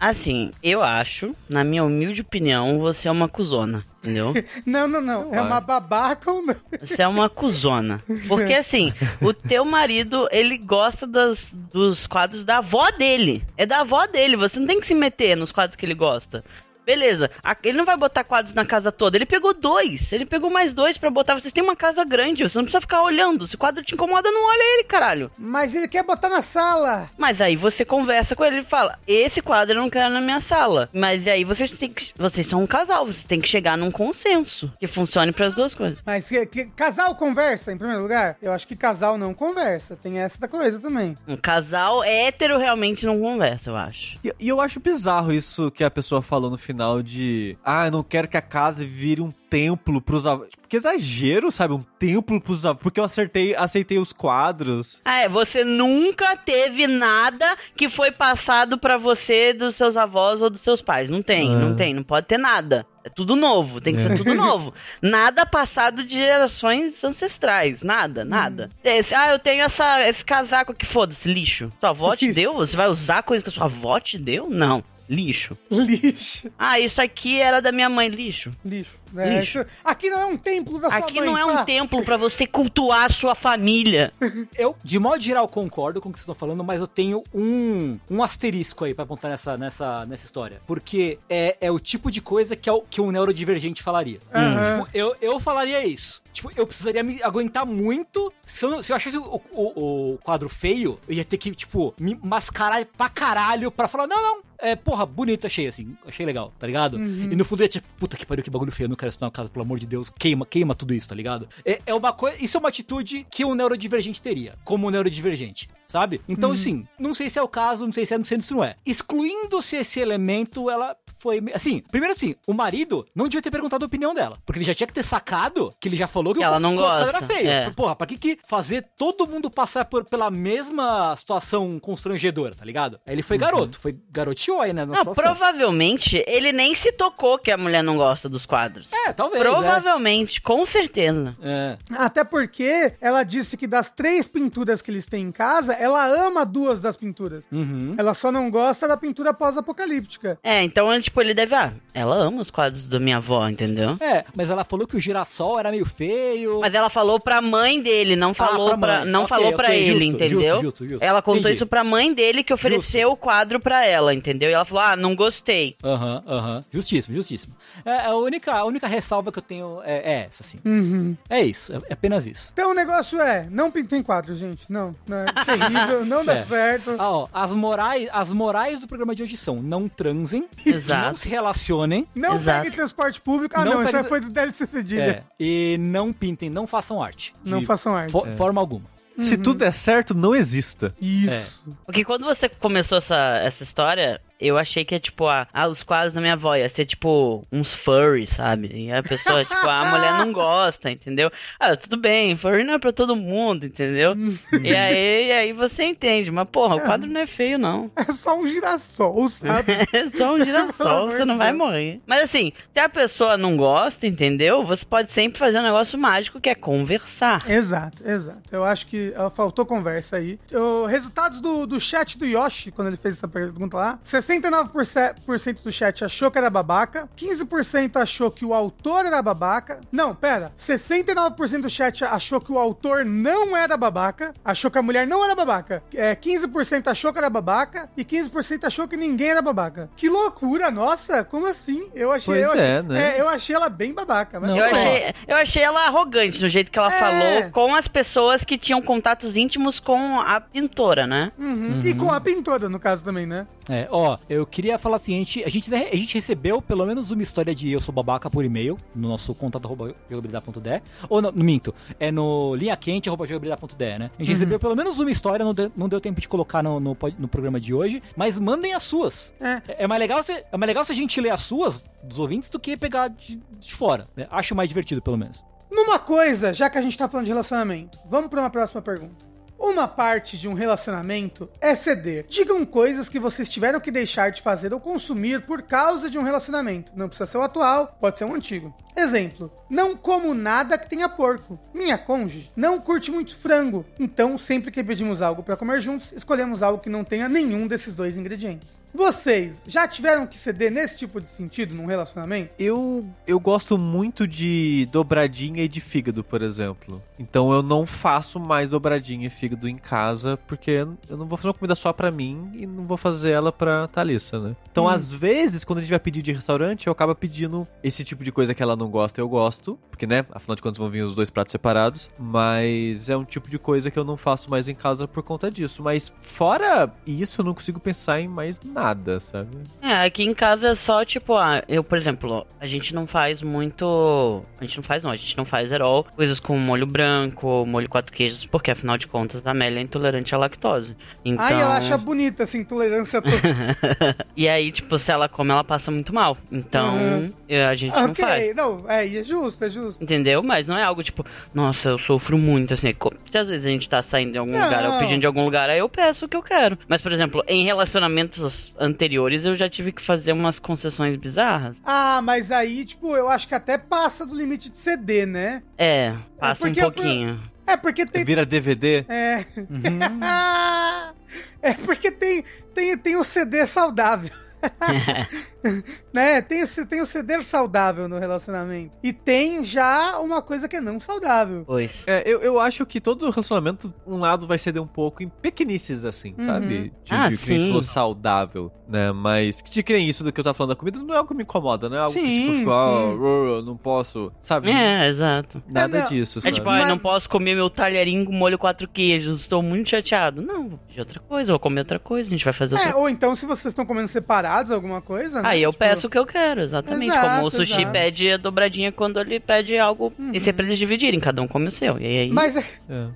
S4: Assim, eu acho, na minha humilde opinião, você é uma cuzona, entendeu?
S1: Não, não, não. É uma babaca ou não?
S4: Você é uma cuzona. Porque assim, o teu marido, ele gosta das, dos quadros da avó dele. É da avó dele, você não tem que se meter nos quadros que ele gosta. Beleza. Ele não vai botar quadros na casa toda. Ele pegou dois. Ele pegou mais dois pra botar. Vocês têm uma casa grande. Você não precisa ficar olhando. Se o quadro te incomoda, não olha ele, caralho.
S1: Mas ele quer botar na sala.
S4: Mas aí você conversa com ele e fala: Esse quadro eu não quero na minha sala. Mas aí vocês têm que. Vocês são um casal, vocês têm que chegar num consenso que funcione pras duas coisas.
S1: Mas que, que- casal conversa, em primeiro lugar? Eu acho que casal não conversa. Tem essa coisa também.
S4: Um casal hétero realmente não conversa, eu acho.
S2: E, e eu acho bizarro isso que a pessoa falou no final de. Ah, eu não quero que a casa vire um templo pros avós. Tipo, que exagero, sabe? Um templo pros avós. Porque eu acertei, aceitei os quadros.
S4: Ah, é, você nunca teve nada que foi passado pra você dos seus avós ou dos seus pais. Não tem,
S2: Ah.
S4: não tem, não pode ter nada. É tudo novo, tem que ser tudo novo. Nada passado de gerações ancestrais, nada, nada. Esse, ah, eu tenho essa, esse casaco aqui, foda-se, lixo. Sua avó te deu? Você vai usar coisa que a sua avó te deu? Não, lixo.
S1: Lixo.
S4: Ah, isso aqui era da minha mãe, lixo.
S1: Lixo. É,
S4: Lixo.
S1: isso- aqui não é um templo da sua
S4: Aqui
S1: mãe,
S4: não é um
S1: tá?
S4: templo pra você cultuar a sua família.
S3: Eu, de modo geral, concordo com o que vocês estão falando, mas eu tenho um, um asterisco aí pra apontar nessa, nessa, nessa história. Porque é, é o tipo de coisa que, é o, que um neurodivergente falaria.
S1: Aham.
S3: Tipo, eu, eu falaria isso. Tipo, eu precisaria me aguentar muito. Se eu, se eu achasse o, o- o quadro feio, eu ia ter que, tipo, me mascarar pra caralho pra falar, não, não. É, porra, bonito, achei assim, achei legal, tá ligado? E no fundo ia tipo, puta que pariu, que bagulho feio, eu não quero estar na casa, pelo amor de Deus, queima, queima tudo isso, tá ligado? É, é uma coisa, isso é uma atitude que um neurodivergente teria, como um neurodivergente, sabe? Então, assim, não sei se é o caso, não sei se é, não sei se não é. Excluindo-se esse elemento, ela foi, assim, primeiro assim, o marido não devia ter perguntado a opinião dela, porque ele já tinha que ter sacado que ele já falou que,
S4: Que
S3: o
S4: ela não
S3: que o outro
S4: gosta,
S3: era feio.
S4: é.
S3: Porra, pra que que fazer todo mundo passar por, pela mesma situação constrangedora, tá ligado? Aí ele foi garoto, foi garoteou aí, né, na
S4: Não,
S3: situação.
S4: provavelmente ele nem se tocou que a mulher não gosta dos quadros.
S3: É, talvez,
S4: Provavelmente, com certeza.
S3: é. É.
S1: Até porque ela disse que das três pinturas que eles têm em casa, ela ama duas das pinturas.
S3: Uhum.
S1: Ela só não gosta da pintura pós-apocalíptica.
S4: É, então, ele, tipo, ele deve. Ah, ela ama os quadros da minha avó, entendeu?
S3: É, mas ela falou que o girassol era meio feio.
S4: Mas ela falou pra mãe dele, não falou
S3: pra
S4: pra,
S3: mãe.
S4: não
S3: Ok,
S4: falou pra
S3: ok,
S4: ele,
S3: justo,
S4: entendeu?
S3: justo, justo, justo.
S4: Ela contou
S3: Entendi.
S4: isso pra mãe dele que ofereceu o quadro pra ela, entendeu? E ela falou: "Ah, não gostei".
S3: Aham, aham. Justíssimo, justíssimo. É, a, única, a única ressalva que eu tenho é, é essa, assim.
S1: Uhum.
S3: É isso, é, é apenas isso.
S1: Então o negócio é, não pintem quadros, gente. Não, não é terrível, não dá
S3: É.
S1: certo.
S3: Ah, ó, as morais, as morais do programa de hoje são não transem,
S4: Exato.
S3: não se relacionem,
S1: Não
S4: Exato.
S1: peguem transporte público. Ah,
S3: Não
S1: não, isso aí
S3: pegue-
S1: foi do DLC Cedilha.
S3: é, e não pintem, não façam arte.
S1: Não
S3: De
S1: façam arte.
S3: fo- Forma alguma.
S2: Se tudo der certo, não exista.
S1: Isso.
S4: Porque quando você começou essa, essa história, eu achei que é tipo, ah, ah, os quadros da minha avó ia ser tipo uns furries, sabe? E a pessoa, tipo, a mulher não gosta, entendeu? Ah, tudo bem, furry não é pra todo mundo, entendeu? e, aí, e aí você entende, mas porra, o quadro não é feio, não.
S1: É só um girassol, sabe?
S4: É só um girassol, você não vai morrer. Mas assim, se a pessoa não gosta, entendeu? Você pode sempre fazer um negócio mágico que é conversar.
S1: Exato, exato. Eu acho que ah, faltou conversa aí. O, resultados do, do chat do Yoshi, quando ele fez essa pergunta lá: 69% do chat achou que era babaca, 15% achou que o autor era babaca. Não, pera. 69% do chat achou que o autor não era babaca, achou que a mulher não era babaca. É, 15% achou que era babaca e 15% achou que ninguém era babaca. Que loucura, nossa, como assim? Eu achei,
S2: Pois
S1: eu achei,
S2: é, né?
S1: eu achei ela bem babaca. Mas
S3: Não,
S4: Eu
S1: tudo bem.
S4: achei, eu achei ela arrogante no jeito que ela
S1: É.
S4: falou com as pessoas que tinham contatos íntimos com a pintora, né?
S1: Uhum. E com a pintora, no caso também, né?
S3: É, ó, eu queria falar assim, a gente, a gente, a gente recebeu pelo menos uma história de Eu Sou Babaca por e-mail, no nosso contato jogabilidade.de, ou não, não minto, é no linhaquente arroba jogabilidade.de, né? A gente recebeu pelo menos uma história, não deu, não deu tempo de colocar no, no, no programa de hoje, mas mandem as suas.
S1: É.
S3: É, é mais legal se, é mais legal se a gente ler as suas, dos ouvintes, do que pegar de, de fora, né? Acho mais divertido, pelo menos.
S1: Numa coisa, já que a gente tá falando de relacionamento, vamos pra uma próxima pergunta. Uma parte de um relacionamento é ceder. Digam coisas que vocês tiveram que deixar de fazer ou consumir por causa de um relacionamento. Não precisa ser o atual, pode ser um antigo. Exemplo: não como nada que tenha porco. Minha cônjuge não curte muito frango, então sempre que pedimos algo pra comer juntos, escolhemos algo que não tenha nenhum desses dois ingredientes. Vocês já tiveram que ceder nesse tipo de sentido num relacionamento?
S2: Eu, eu gosto muito de dobradinha e de fígado, por exemplo. Então eu não faço mais dobradinha e fígado comida em casa, porque eu não vou fazer uma comida só pra mim e não vou fazer ela pra Thalissa, né? Então,
S1: Hum.
S2: às vezes, quando a gente vai pedir de restaurante, eu acabo pedindo esse tipo de coisa que ela não gosta, eu gosto, porque, né, afinal de contas vão vir os dois pratos separados, mas é um tipo de coisa que eu não faço mais em casa por conta disso. Mas fora isso, eu não consigo pensar em mais nada, sabe?
S4: É, aqui em casa é só tipo, ah, eu, por exemplo, a gente não faz muito. A gente não faz, não, a gente não faz at all coisas com molho branco, molho quatro queijos, porque afinal de contas a Amélia é intolerante à lactose. Então...
S1: Ai, ela acha bonita essa intolerância toda.
S4: e aí, tipo, se ela come, ela passa muito mal. Então,
S1: Uhum.
S4: a gente não faz.
S1: ok, não, é, e é justo, é justo.
S4: Entendeu? Mas não é algo tipo, nossa, eu sofro muito, assim. Se às vezes a gente tá saindo de algum
S1: Não.
S4: lugar, eu pedindo de algum lugar, aí eu peço o que eu quero. Mas, por exemplo, em relacionamentos anteriores, eu já tive que fazer umas concessões bizarras.
S1: Ah, mas aí, tipo, eu acho que até passa do limite de CD, né?
S4: É, passa um
S1: porque-
S4: pouquinho.
S1: É porque tem.
S2: Vira DVD.
S1: É.
S3: Uhum.
S1: é porque tem, tem, tem o CD saudável. né? Tem, o- tem o CD saudável no relacionamento. E tem já uma coisa que é não saudável.
S4: Pois.
S2: É, eu, eu acho que todo relacionamento, um lado vai ceder um pouco em pequenices, assim,
S1: Uhum.
S2: sabe? De,
S4: Ah,
S2: de que falou saudável, né? Mas que te creem isso do que eu tava falando da comida não é algo que me incomoda, não é algo que,
S1: Sim,
S2: tipo, fico, ah,
S1: sim.
S2: rrr, eu não posso, sabe?
S4: É, exato.
S2: Nada
S1: É,
S2: disso,
S4: É
S2: sabe?
S4: tipo, ai,
S1: Mas-
S4: não posso comer meu talherinho com molho quatro queijos, estou muito chateado. Não, vou pedir outra coisa, vou comer outra coisa, a gente vai fazer outra
S1: É, ou então se vocês estão comendo separados alguma coisa, né?
S4: Aí eu
S1: Tipo,
S4: peço o que eu quero, exatamente.
S1: Exato,
S4: Como o sushi
S1: exato. Uhum.
S4: pede a dobradinha quando ele pede algo. E sempre eles dividirem, cada um come o seu. E aí.
S1: Mas,
S2: É.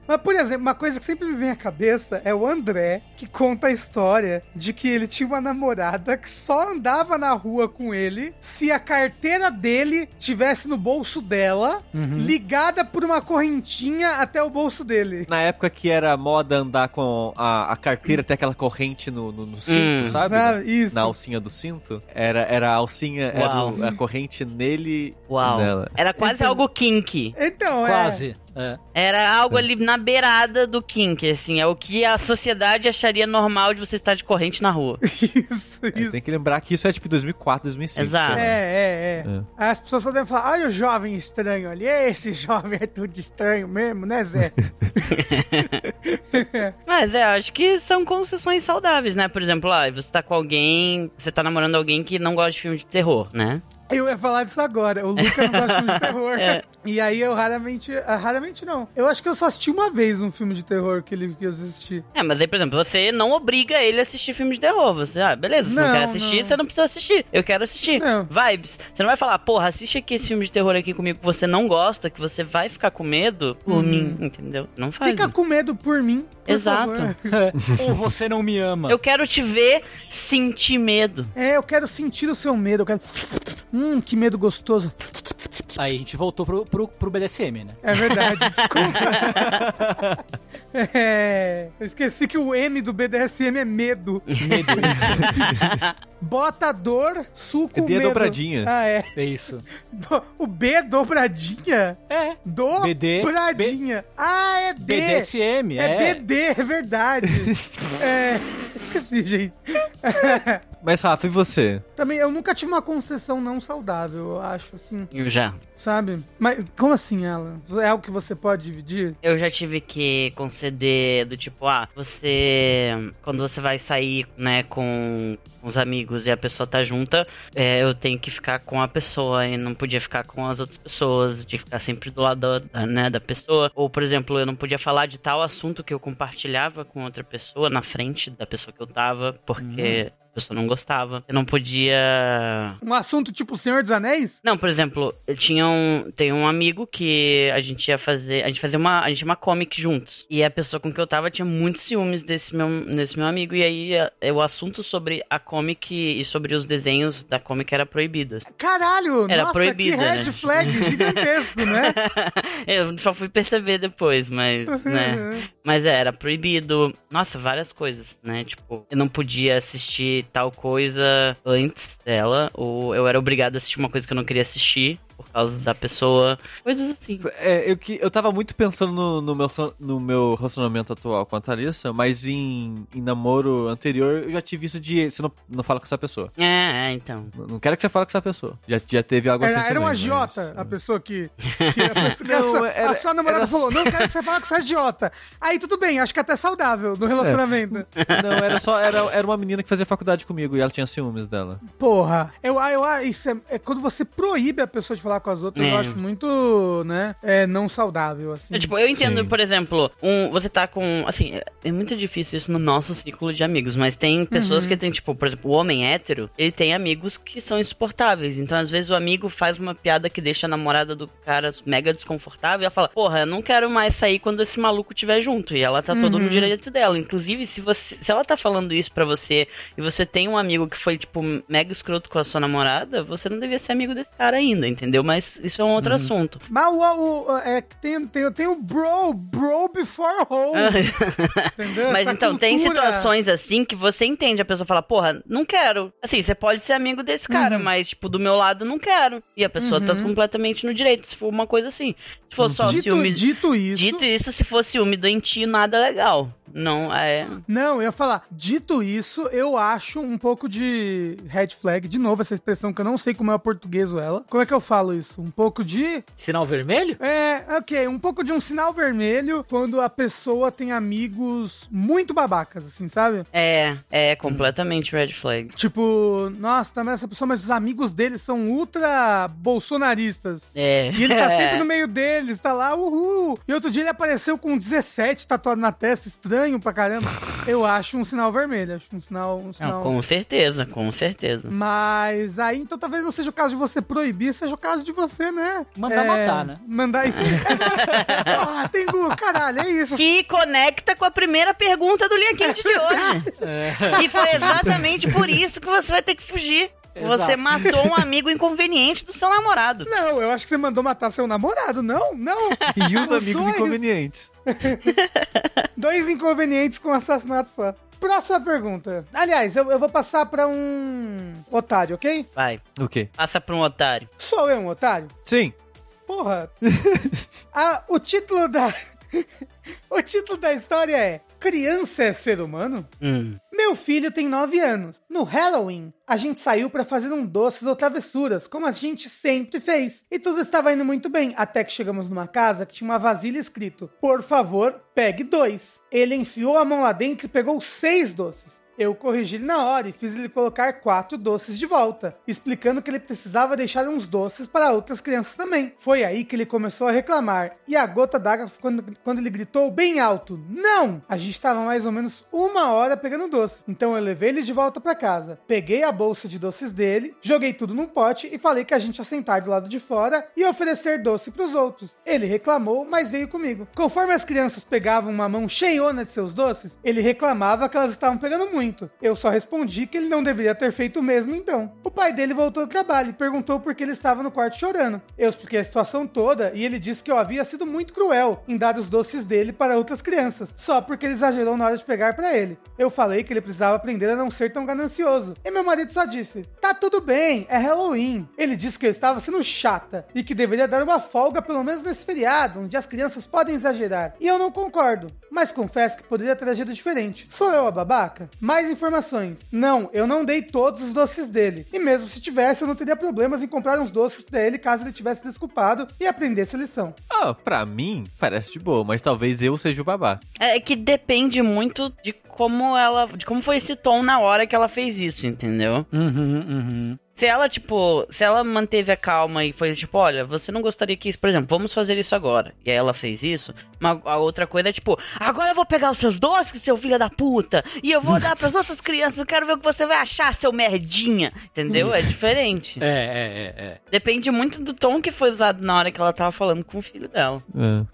S1: mas, por exemplo, uma coisa que sempre me vem à cabeça é o André, que conta a história de que ele tinha uma namorada que só andava na rua com ele se a carteira dele tivesse no bolso dela,
S3: Uhum.
S1: ligada por uma correntinha até o bolso dele.
S2: Na época que era moda andar com a, a carteira até aquela corrente no, no, no cinto,
S4: Hum.
S2: sabe?
S1: Sabe? Isso.
S2: Na alcinha do cinto. Era, era a alcinha, era
S4: Uau.
S2: o- a corrente nele
S4: Uau.
S2: nela.
S4: Era quase
S1: Então-
S4: algo kinky.
S1: Então, é.
S3: Quase. É.
S4: Era algo ali na beirada do kink, assim. É o que a sociedade acharia normal de você estar de corrente na rua.
S1: Isso,
S2: É,
S1: isso.
S2: tem que lembrar que isso é tipo 2004, 2005.
S4: Exato.
S2: sei lá.
S1: É, é, é. As pessoas só devem falar, olha o jovem estranho ali. Esse jovem é tudo estranho mesmo, né, Zé?
S4: Mas é, acho que são concessões saudáveis, né? Por exemplo, ah, você tá com alguém. Você tá namorando alguém que não gosta de filme de terror, né?
S1: Eu ia falar disso agora. O Luca não gosta de filme de terror.
S4: É.
S1: E aí eu raramente. ah, Raramente não. Eu acho que eu só assisti uma vez um filme de terror que ele que eu assisti.
S4: É, mas aí, por exemplo, você não obriga ele a assistir filme de terror. Você, ah, beleza, você não,
S1: Não,
S4: quer assistir,
S1: não.
S4: você não precisa assistir. Eu quero assistir.
S1: Não.
S4: Vibes. Você não vai falar, porra, assiste aqui esse filme de terror aqui comigo que você não gosta, que você vai ficar com medo por
S1: Hum.
S4: mim, entendeu? Não faz.
S1: Fica com medo por mim. por
S4: Exato.
S1: favor.
S3: Ou você não me ama.
S4: Eu quero te ver sentir medo.
S1: É, eu quero sentir o seu medo. Eu quero. Hum, que medo gostoso.
S3: Aí a gente voltou pro, pro, pro BDSM, né?
S1: É verdade, desculpa. é, eu esqueci que o M do BDSM é medo.
S3: Medo, isso.
S1: Bota dor, suco,
S2: É D
S1: medo.
S2: dobradinha.
S1: Ah, é.
S3: É isso.
S1: Do- o B é dobradinha?
S3: É.
S1: Do
S3: BD,
S1: Bradinha. Ah, é D.
S3: BDSM,
S1: É,
S3: é.
S1: BD, é verdade. é, esqueci, gente.
S2: Mas, Rafa, e você?
S1: Também, eu nunca tive uma concessão não saudável, eu acho, assim,
S4: Eu já.
S1: sabe? Mas como assim, ela? É algo que você pode dividir?
S4: Eu já tive que conceder do tipo, ah, você. Quando você vai sair, né, com os amigos e a pessoa tá junta, é, eu tenho que ficar com a pessoa e não podia ficar com as outras pessoas, tinha que ficar sempre do lado da, né, da pessoa. Ou, por exemplo, eu não podia falar de tal assunto que eu compartilhava com outra pessoa na frente da pessoa que eu tava, porque a pessoa não gostava. Eu não podia
S1: Um assunto tipo Senhor dos Anéis?
S4: não, por exemplo, eu tinha um, tem um amigo que a gente ia fazer, a gente fazia uma, a gente tinha uma comic juntos. E a pessoa com que eu tava tinha muitos ciúmes desse meu, desse meu amigo e aí a- o assunto sobre a comic e sobre os desenhos da comic era proibido.
S1: Caralho,
S4: Era
S1: nossa,
S4: proibido,
S1: que red
S4: né?
S1: flag gigantesco, né?
S4: eu só fui perceber depois, mas, né? Mas é, era proibido. Nossa, várias coisas, né? Tipo, eu não podia assistir tal coisa antes dela, ou eu era obrigado a assistir uma coisa que eu não queria assistir, causa da pessoa. Coisas assim.
S2: É, eu, que, eu tava muito pensando no, no meu, no meu relacionamento atual com a Thalissa, mas em, em namoro anterior eu já tive isso de você não, não fala com essa pessoa.
S4: É, é, então.
S2: Não, não quero que você fale com essa pessoa. Já, já teve algo assim
S1: Era, era um agiota,
S2: mas-
S1: a pessoa que. que a, pessoa, que a
S2: Não,
S1: sua-
S2: era-
S1: a sua namorada
S2: era-
S1: falou: não quero que você fale você é idiota. Aí tudo bem, acho que até saudável no relacionamento.
S2: Não, era só. Era, era uma menina que fazia faculdade comigo e ela tinha ciúmes dela.
S1: Porra, eu, eu, isso é, é quando você proíbe a pessoa de falar com as outras,
S4: É.
S1: eu acho muito, né, é, não saudável, assim.
S4: É, tipo, eu entendo,
S2: Sim.
S4: por exemplo, um, você tá com. Assim, é- muito difícil isso no nosso círculo de amigos, mas tem pessoas
S1: Uhum.
S4: que tem, tipo, por exemplo, o homem hétero, ele tem amigos que são insuportáveis. Então, às vezes, o amigo faz uma piada que deixa a namorada do cara mega desconfortável e ela fala: Porra, eu não quero mais sair quando esse maluco estiver junto. E ela tá todo
S1: Uhum.
S4: no direito dela. Inclusive, se você. Se ela tá falando isso pra você e você tem um amigo que foi, tipo, mega escroto com a sua namorada, você não devia ser amigo desse cara ainda, entendeu? Mas isso é um outro assunto.
S1: Mas o, o- é, que tem, tem, tem o bro, bro before home, entendeu?
S4: Mas
S1: Essa
S4: então, tem
S1: cultura-
S4: situações assim que você entende, a pessoa fala, porra, não quero. Assim, você pode ser amigo desse cara,
S1: Uhum.
S4: mas, tipo, do meu lado, não quero. E a pessoa tá
S1: Uhum.
S4: completamente no direito, se for uma coisa assim. Se for só
S1: Dito,
S4: ciúme...
S1: dito isso,
S4: Dito isso, se for ciúme doentio, nada legal. Não, é...
S1: Não, eu ia falar, dito isso, eu acho um pouco de red flag, de novo, essa expressão que eu não sei como é o português ou ela. Como é que eu falo isso? Um pouco de.
S3: Sinal vermelho?
S1: É, ok, um pouco de um sinal vermelho quando a pessoa tem amigos muito babacas, assim, sabe?
S4: É, é completamente red flag.
S1: Tipo, nossa, também essa pessoa, mas os amigos dele são ultra bolsonaristas.
S4: É.
S1: E ele tá sempre no meio deles, tá lá, uhul. E outro dia ele apareceu com 17 tatuado na testa, estranho pra caramba. Eu acho um sinal vermelho, acho um sinal. Um
S4: Não,
S1: sinal...
S4: com certeza, com certeza.
S1: Mas aí, então talvez não seja o caso de você proibir, seja o caso de você, né?
S3: Mandar matar, né?
S1: Mandar isso. ah, tem Gu, caralho, é isso.
S4: Que conecta com a primeira pergunta do Linha Quente de hoje. E foi exatamente por isso que você vai ter que fugir. Você
S3: Exato.
S4: matou um amigo inconveniente do seu namorado.
S1: Não, eu acho que você mandou matar seu namorado. Não, não.
S2: E os amigos
S1: dois.
S2: inconvenientes.
S1: Dois inconvenientes com assassinato só. Próxima pergunta. Aliás, eu, eu vou passar pra um otário, ok?
S4: Vai,
S2: O quê?
S4: passa pra um otário.
S1: Sou eu um otário?
S2: Sim.
S1: Porra. Ah, o título da. o título da história é Criança é ser humano?
S4: Hum.
S1: Meu filho tem 9 anos. No Halloween, a gente saiu pra fazer um doces ou travessuras, como a gente sempre fez. E tudo estava indo muito bem, até que chegamos numa casa que tinha uma vasilha escrito: Por favor, pegue dois. Ele enfiou a mão lá dentro e pegou seis doces. Eu corrigi ele na hora e fiz ele colocar quatro doces de volta, explicando que ele precisava deixar uns doces para outras crianças também. Foi aí que ele começou a reclamar, e a gota d'água quando, quando ele gritou bem alto: Não! A gente estava mais ou menos uma hora pegando doces, então eu levei ele de volta para casa. Peguei a bolsa de doces dele, joguei tudo num pote e falei que a gente ia sentar do lado de fora e oferecer doce para os outros. Ele reclamou, mas veio comigo. Conforme as crianças pegavam uma mão cheiona de seus doces, ele reclamava que elas estavam pegando muito. Eu só respondi que ele não deveria ter feito o mesmo então. O pai dele voltou do trabalho e perguntou por que ele estava no quarto chorando. Eu expliquei a situação toda e ele disse que eu havia sido muito cruel em dar os doces dele para outras crianças, só porque ele exagerou na hora de pegar para ele. Eu falei que ele precisava aprender a não ser tão ganancioso. E meu marido só disse: "Tá tudo bem, é Halloween". Ele disse que eu estava sendo chata e que deveria dar uma folga pelo menos nesse feriado, onde as crianças podem exagerar. E eu não concordo, mas confesso que poderia ter agido diferente. Sou eu a babaca? Mais informações. Não, eu não dei todos os doces dele. E mesmo se tivesse, eu não teria problemas em comprar uns doces pra ele caso ele tivesse desculpado e aprendesse a lição.
S2: Ah, pra mim, parece de boa, mas talvez eu seja o babá.
S4: É que depende muito de como ela. de como foi esse tom na hora que ela fez isso, entendeu?
S3: Uhum, uhum.
S4: Se ela, tipo, se ela manteve a calma e foi tipo, olha, você não gostaria que isso, por exemplo, vamos fazer isso agora. E aí ela fez isso, uma, a outra coisa é tipo, agora eu vou pegar os seus doces, seu filho da puta, e eu vou dar pras outras crianças, eu quero ver o que você vai achar, seu merdinha. Entendeu? É diferente.
S3: É, é, é, é.
S4: Depende muito do tom que foi usado na hora que ela tava falando com o filho dela.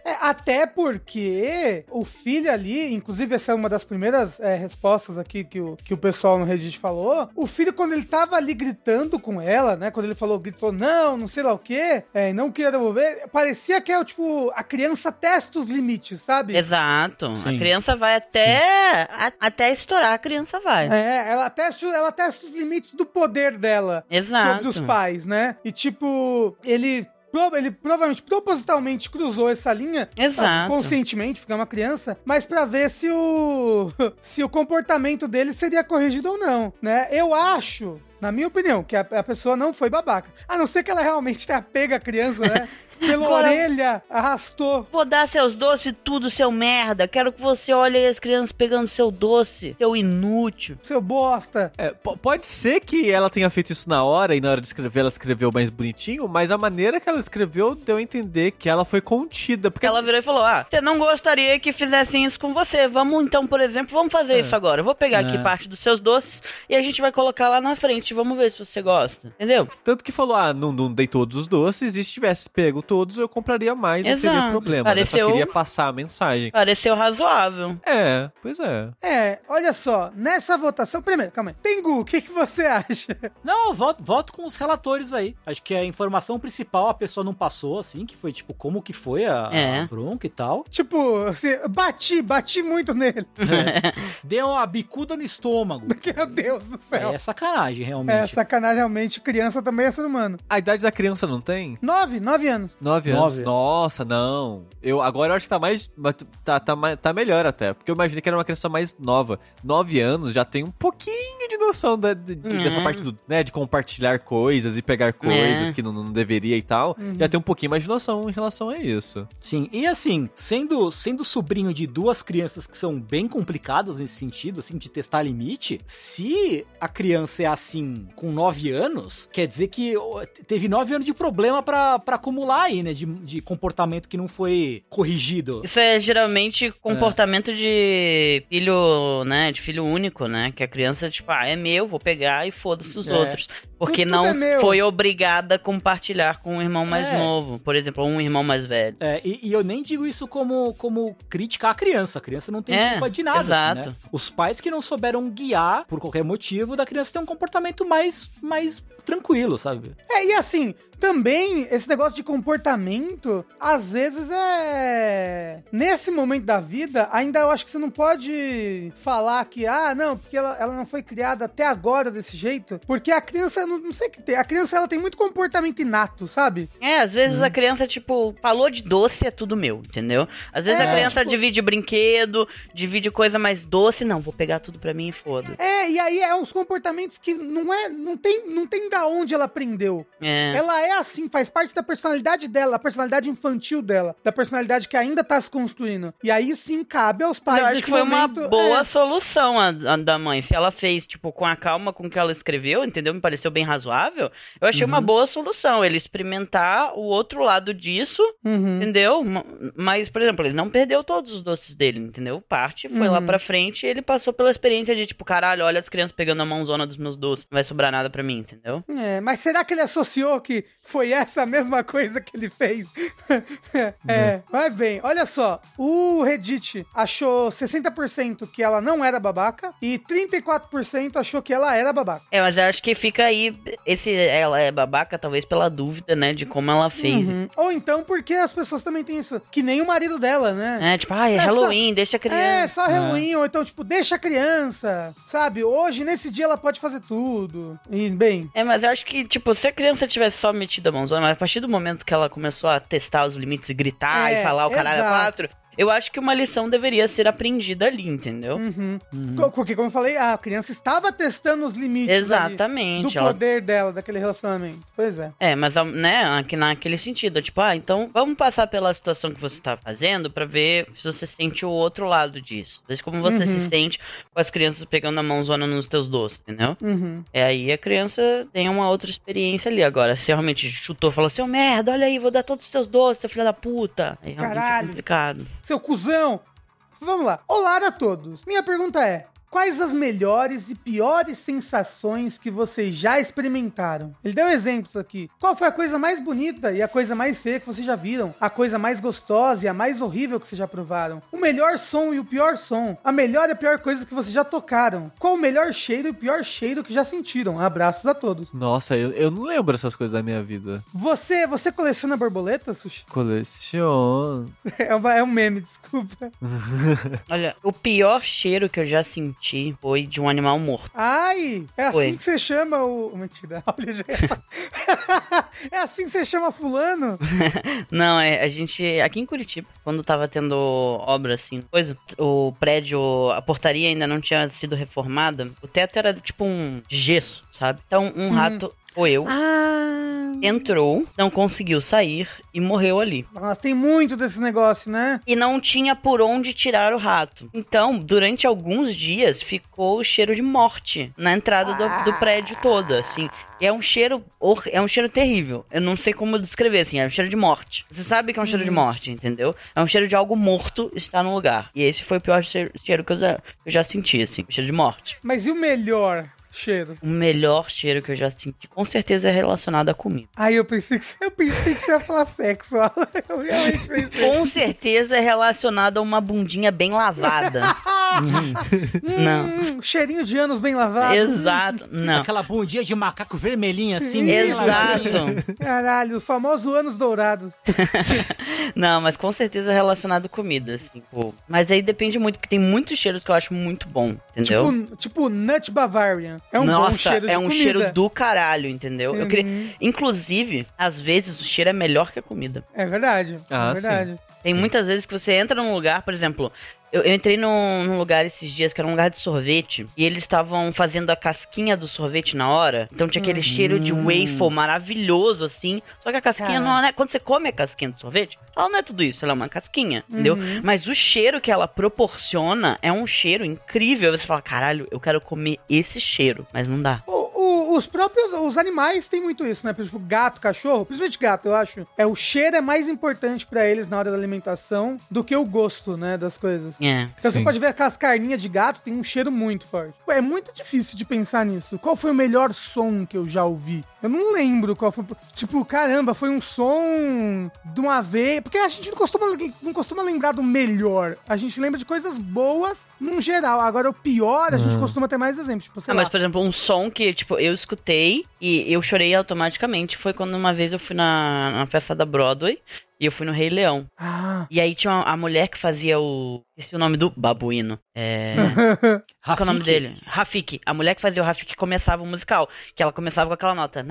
S1: É, até porque o filho ali, inclusive essa é uma das primeiras é, respostas aqui que o, que o pessoal no Reddit falou, o filho quando ele tava ali gritando com ela, né, quando ele falou, gritou não, não sei lá o quê, é, e não queria devolver, parecia que é, tipo, a criança testa os limites, sabe?
S4: Exato.
S3: Sim.
S4: A criança vai até. a- até estourar, a criança vai.
S1: É, ela testa, ela testa os limites do poder dela
S4: Exato.
S1: sobre os pais, né? E tipo, ele ele provavelmente propositalmente cruzou essa linha
S4: Exato.
S1: conscientemente, porque é uma criança, mas pra ver se o se o comportamento dele seria corrigido ou não, né? Eu acho, na minha opinião, que a, a pessoa não foi babaca. A não ser que ela realmente tenha pego a criança, né? Pela
S4: Agora-
S1: orelha, arrastou.
S4: Vou dar seus doces tudo, seu merda. Quero que você olhe aí as crianças pegando seu doce, seu inútil.
S1: Seu bosta.
S2: É, po- pode ser que ela tenha feito isso na hora e na hora de escrever ela escreveu mais bonitinho, mas a maneira que ela escreveu deu a entender que ela foi contida. Porque
S4: Ela virou e falou: Ah, você não gostaria que fizessem isso com você. Vamos então, por exemplo, vamos fazer isso agora. Eu vou pegar aqui
S3: É.
S4: parte dos seus doces e a gente vai colocar lá na frente. Vamos ver se você gosta. Entendeu?
S2: Tanto que falou, ah, não, não dei todos os doces, e se tivesse pego todos, eu compraria mais, não teria
S4: Exato.
S2: problema.
S4: Pareceu-
S2: Eu só queria passar a mensagem.
S4: Pareceu razoável.
S2: É, pois é.
S1: É, olha só, nessa votação, primeiro, calma aí. Tengu, o que, que você acha?
S3: Não, eu voto, voto com os relatores aí. Acho que a informação principal a pessoa não passou, assim, que foi tipo como que foi a,
S4: É.
S3: a bronca e tal.
S1: Tipo, assim, bati, bati muito nele.
S3: Deu uma bicuda no estômago.
S1: Meu Deus do céu.
S3: É sacanagem, realmente.
S1: É, sacanagem, realmente, criança também é ser humano.
S2: A idade da criança não tem?
S1: Nove, nove anos.
S2: Nove anos.
S3: Nove.
S2: Nossa, não. Eu, agora eu acho que tá mais. Tá, tá, tá melhor até. Porque eu imaginei que era uma criança mais nova. Nove anos já tem um pouquinho de noção da- de- de-
S4: Hum.
S2: dessa parte do, né, de compartilhar coisas e pegar coisas
S4: É.
S2: que não, não deveria e tal.
S1: Uhum.
S2: Já tem um pouquinho mais de noção em relação a isso.
S3: Sim, e assim, sendo, sendo sobrinho de duas crianças que são bem complicadas nesse sentido, assim, de testar limite, se a criança é assim com 9 anos, quer dizer que teve 9 anos de problema pra, pra acumular aí, né? De, de comportamento que não foi corrigido.
S4: Isso é geralmente comportamento de filho, né? De filho único, né? Que a criança, tipo, ah, é meu, vou pegar e foda-se os
S3: É.
S4: outros. Porque
S1: Tudo
S4: não
S1: é
S4: foi obrigada a compartilhar com um irmão mais
S3: É.
S4: novo. Por exemplo, um irmão mais velho.
S3: É, e, e eu nem digo isso como, como crítica à criança. A criança não tem
S4: É,
S3: culpa de nada, assim,
S4: exato.
S3: né? Os pais que não souberam guiar, por qualquer motivo, da criança ter um comportamento mais, mais tranquilo, sabe?
S1: É, e assim, também esse negócio de comportamento, às vezes é. Nesse momento da vida, ainda eu acho que você não pode falar que, ah, não, porque ela, ela não foi criada até agora desse jeito. Porque a criança, não, não sei o que tem. A criança, ela tem muito comportamento inato, sabe?
S4: É, às vezes
S3: Uhum.
S4: a criança, tipo, falou de doce, é tudo meu, entendeu? Às vezes
S1: É,
S4: a criança
S1: tipo-
S4: divide brinquedo, divide coisa mais doce. Não, vou pegar tudo pra mim e foda.
S1: É, e aí é uns comportamentos que não é. Não tem, não tem da onde ela aprendeu.
S4: É.
S1: Ela é assim, faz parte da personalidade dela, a personalidade infantil dela, da personalidade que ainda tá se construindo. E aí sim cabe aos pais
S4: Eu acho que foi
S1: momento,
S4: uma boa
S1: é,
S4: solução a, a da mãe. Se ela fez, tipo, com a calma com que ela escreveu, entendeu? Me pareceu bem razoável. Eu achei uma
S3: Uhum.
S4: boa solução. Ele experimentar o outro lado disso,
S1: uhum.
S4: entendeu? Ma- Mas, por exemplo, ele não perdeu todos os doces dele, entendeu? Parte foi lá
S1: Uhum.
S4: pra frente e ele passou pela experiência de, tipo, caralho, olha as crianças pegando a mãozona dos meus doces. Não vai sobrar nada pra mim, entendeu?
S1: É, mas será que ele associou que foi essa mesma coisa que ele fez? é, vai bem. Olha só, o Reddit achou 60% que ela não era babaca e 34% achou que ela era babaca.
S4: É, mas eu acho que fica aí. Esse ela é babaca, talvez pela dúvida, né? De como ela fez.
S1: Uhum. Ou então porque as pessoas também têm isso, que nem o marido dela, né?
S4: É, tipo, ah, é
S1: Essa-
S4: Halloween, deixa a
S1: É,
S4: criança.
S1: só Halloween, ou então, tipo, deixa a criança, sabe? Hoje, nesse dia, ela pode fazer tudo. E, bem,
S4: É, mas eu acho que, tipo, se a criança tivesse só metido a mãozona, mas a partir do momento que ela começou a testar os limites e gritar
S1: É,
S4: e falar o caralho a
S1: exato.
S4: quatro, eu acho que uma lição deveria ser aprendida ali, entendeu?
S1: uhum.
S3: Uhum.
S1: Porque, como eu falei, a criança estava testando os limites ali
S4: Exatamente.
S1: do
S4: ela-
S1: poder dela, daquele relacionamento. Pois é.
S4: É, mas, né, aqui naquele sentido, tipo, ah, então vamos passar pela situação que você tá fazendo pra ver se você sente o outro lado disso. Ver como você
S1: Uhum.
S4: se sente com as crianças pegando a mãozona nos teus doces, entendeu?
S1: Uhum.
S4: É aí a criança tem uma outra experiência ali. Agora, se realmente chutou e falou, seu merda, olha aí, vou dar todos os teus doces, seu filho da puta. Realmente
S1: Caralho.
S4: é complicado.
S1: Seu cuzão! Vamos lá. Olá a todos. Minha pergunta é: Quais as melhores e piores sensações que vocês já experimentaram? Ele deu exemplos aqui. Qual foi a coisa mais bonita e a coisa mais feia que vocês já viram? A coisa mais gostosa e a mais horrível que vocês já provaram? O melhor som e o pior som? A melhor e a pior coisa que vocês já tocaram? Qual o melhor cheiro e o pior cheiro que já sentiram? Abraços a todos.
S2: Nossa, eu, eu não lembro essas coisas da minha vida.
S1: Você, você coleciona borboletas, Sushi?
S2: Coleciono.
S1: É, uma- é um meme, desculpa.
S4: Olha, o pior cheiro que eu já senti senti foi de um animal morto.
S1: Ai, é assim
S4: Foi.
S1: que você chama o. Mentira, olha, já. É assim que você chama fulano?
S4: Não, é, a gente. Aqui em Curitiba, quando tava tendo obra assim, coisa, o prédio, a portaria ainda não tinha sido reformada, o teto era tipo um gesso, sabe? Então um rato, ou eu,
S1: Ah.
S4: entrou, não conseguiu sair e morreu ali.
S1: Nossa, tem muito desse negócio, né?
S4: E não tinha por onde tirar o rato. Então, durante alguns dias, ficou o cheiro de morte na entrada do, do prédio toda, assim. E é um cheiro é um cheiro terrível. Eu não sei como descrever, assim, é um cheiro de morte. Você sabe que é um cheiro de morte, entendeu? É um cheiro de algo morto estar no lugar. E esse foi o pior cheiro, cheiro que eu já, que eu já senti, assim, cheiro de morte.
S1: Mas e o melhor cheiro?
S4: O melhor cheiro que eu já senti, com certeza é relacionado à comida.
S1: Aí eu pensei que você, eu pensei que você ia falar sexo. Eu realmente pensei.
S4: Com certeza é relacionado a uma bundinha bem lavada. Não.
S1: Hum, cheirinho de anos bem lavado.
S4: Exato. Não.
S3: Aquela bundinha de macaco vermelhinha assim.
S4: Exato.
S1: Caralho, o famoso anos dourados.
S4: Não, mas com certeza relacionado comida, assim, pô. Mas aí depende muito, porque tem muitos cheiros que eu acho muito bom, entendeu?
S1: Tipo, tipo Nut Bavarian. É um
S4: Nossa,
S1: bom cheiro de
S4: é um
S1: comida.
S4: cheiro do caralho, entendeu? Eu queria...
S1: Uhum.
S4: Inclusive, às vezes o cheiro é melhor que a comida.
S1: É verdade.
S2: Ah,
S1: é verdade.
S4: Tem muitas vezes que você entra num lugar, por exemplo, eu, eu entrei num, num lugar esses dias que era um lugar de sorvete e eles estavam fazendo a casquinha do sorvete na hora. Então tinha aquele cheiro de waffle maravilhoso, assim. Só que a casquinha
S1: Cara.
S4: não é. Quando você come a casquinha do sorvete, ela não é tudo isso, ela é uma casquinha, entendeu?
S1: Uhum.
S4: Mas o cheiro que ela proporciona é um cheiro incrível. Você fala, caralho, eu quero comer esse cheiro, mas não dá.
S1: O- o- os próprios os animais têm muito isso, né? Por exemplo, gato, cachorro, principalmente gato, eu acho. É o cheiro é mais importante pra eles na hora da alimentação do que o gosto, né, das coisas.
S4: É.
S1: Então, você
S2: Sim.
S1: pode ver aquelas carninhas de gato, tem um cheiro muito forte. É muito difícil de pensar nisso. Qual foi o melhor som que eu já ouvi? Eu não lembro qual foi. Tipo, caramba, foi um som de uma vez. Porque a gente não costuma, não costuma lembrar do melhor. A gente lembra de coisas boas num geral. Agora, o pior, a gente costuma ter mais exemplos. Tipo,
S4: Ah,
S1: lá.
S4: mas, por exemplo, um som que, tipo, eu escutei e eu chorei automaticamente foi quando uma vez eu fui na, na festa da Broadway e eu fui no Rei Leão.
S1: Ah.
S4: E aí tinha a mulher que fazia o. Esqueci o nome do babuíno. É. Qual é o nome dele? Rafiki. A mulher que fazia o Rafiki começava o musical. Que ela começava com aquela nota.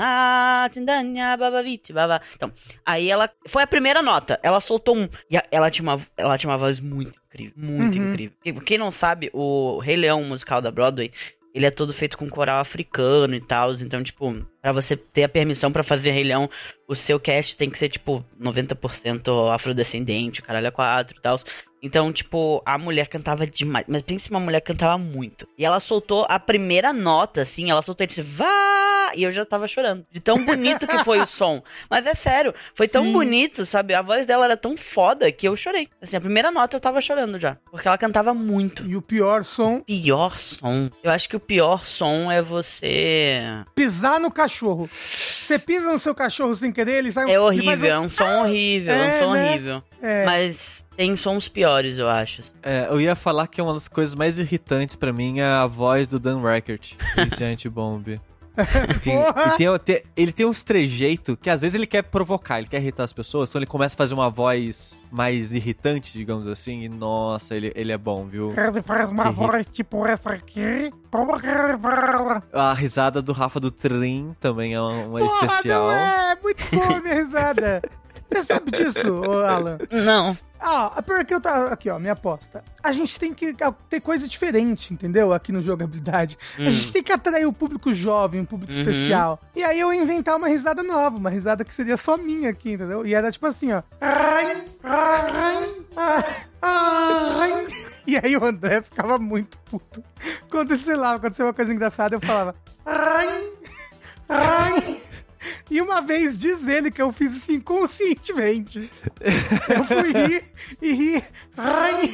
S4: Então, aí ela. Foi a primeira nota. Ela soltou um. E ela tinha uma, ela tinha uma voz muito incrível. Muito
S1: Uhum.
S4: incrível. Quem não sabe, o Rei Leão, o musical da Broadway, ele é todo feito com coral africano e tal. Então, tipo, pra você ter a permissão pra fazer Rei Leão, o seu cast tem que ser, tipo, 90% afrodescendente, o caralho é quatro e tal. Então, tipo, a mulher cantava demais. Mas pensa uma mulher cantava muito. E ela soltou a primeira nota, assim, ela soltou e disse, vá! E eu já tava chorando. De tão bonito que foi o som. Mas é sério, foi tão
S1: Sim.
S4: bonito, sabe? A voz dela era tão foda que eu chorei. Assim, a primeira nota eu tava chorando já. Porque ela cantava muito.
S1: E o pior som,
S4: Pior som. Eu acho que o pior som é você.
S1: pisar no cachorro. Você pisa no seu cachorro sem querer, ele sai
S4: É
S1: ele faz
S4: horrível, é um som horrível, é um
S1: É,
S4: som
S1: né?
S4: horrível.
S1: É.
S4: Mas tem sons piores, eu acho.
S2: É, eu ia falar que uma das coisas mais irritantes pra mim é a voz do Dan em Giant Bomb. Tem- tem- tem- ele tem uns trejeitos que às vezes ele quer provocar, ele quer irritar as pessoas, então ele começa a fazer uma voz mais irritante, digamos assim, e nossa, ele, ele é bom, viu?
S1: Ele faz uma
S2: Que
S1: voz tipo essa aqui.
S2: A risada do Rafa do Trim também é uma, uma
S1: Porra,
S2: especial.
S1: não é? Muito boa a minha risada. Você sabe disso, Alan?
S4: Não.
S1: Ah, porque eu tá aqui, ó, minha aposta. A gente tem que ter coisa diferente, entendeu? Aqui no jogabilidade. A
S4: Hum.
S1: gente tem que atrair o público jovem, um público
S4: Uhum.
S1: especial. E aí eu ia inventar uma risada nova, uma risada que seria só minha aqui, entendeu? E era tipo assim, ó. E aí o André ficava muito puto. Quando, sei lá, aconteceu uma coisa engraçada, eu falava. E uma vez diz ele que eu fiz isso inconscientemente. Eu fui rir e ri. Ai.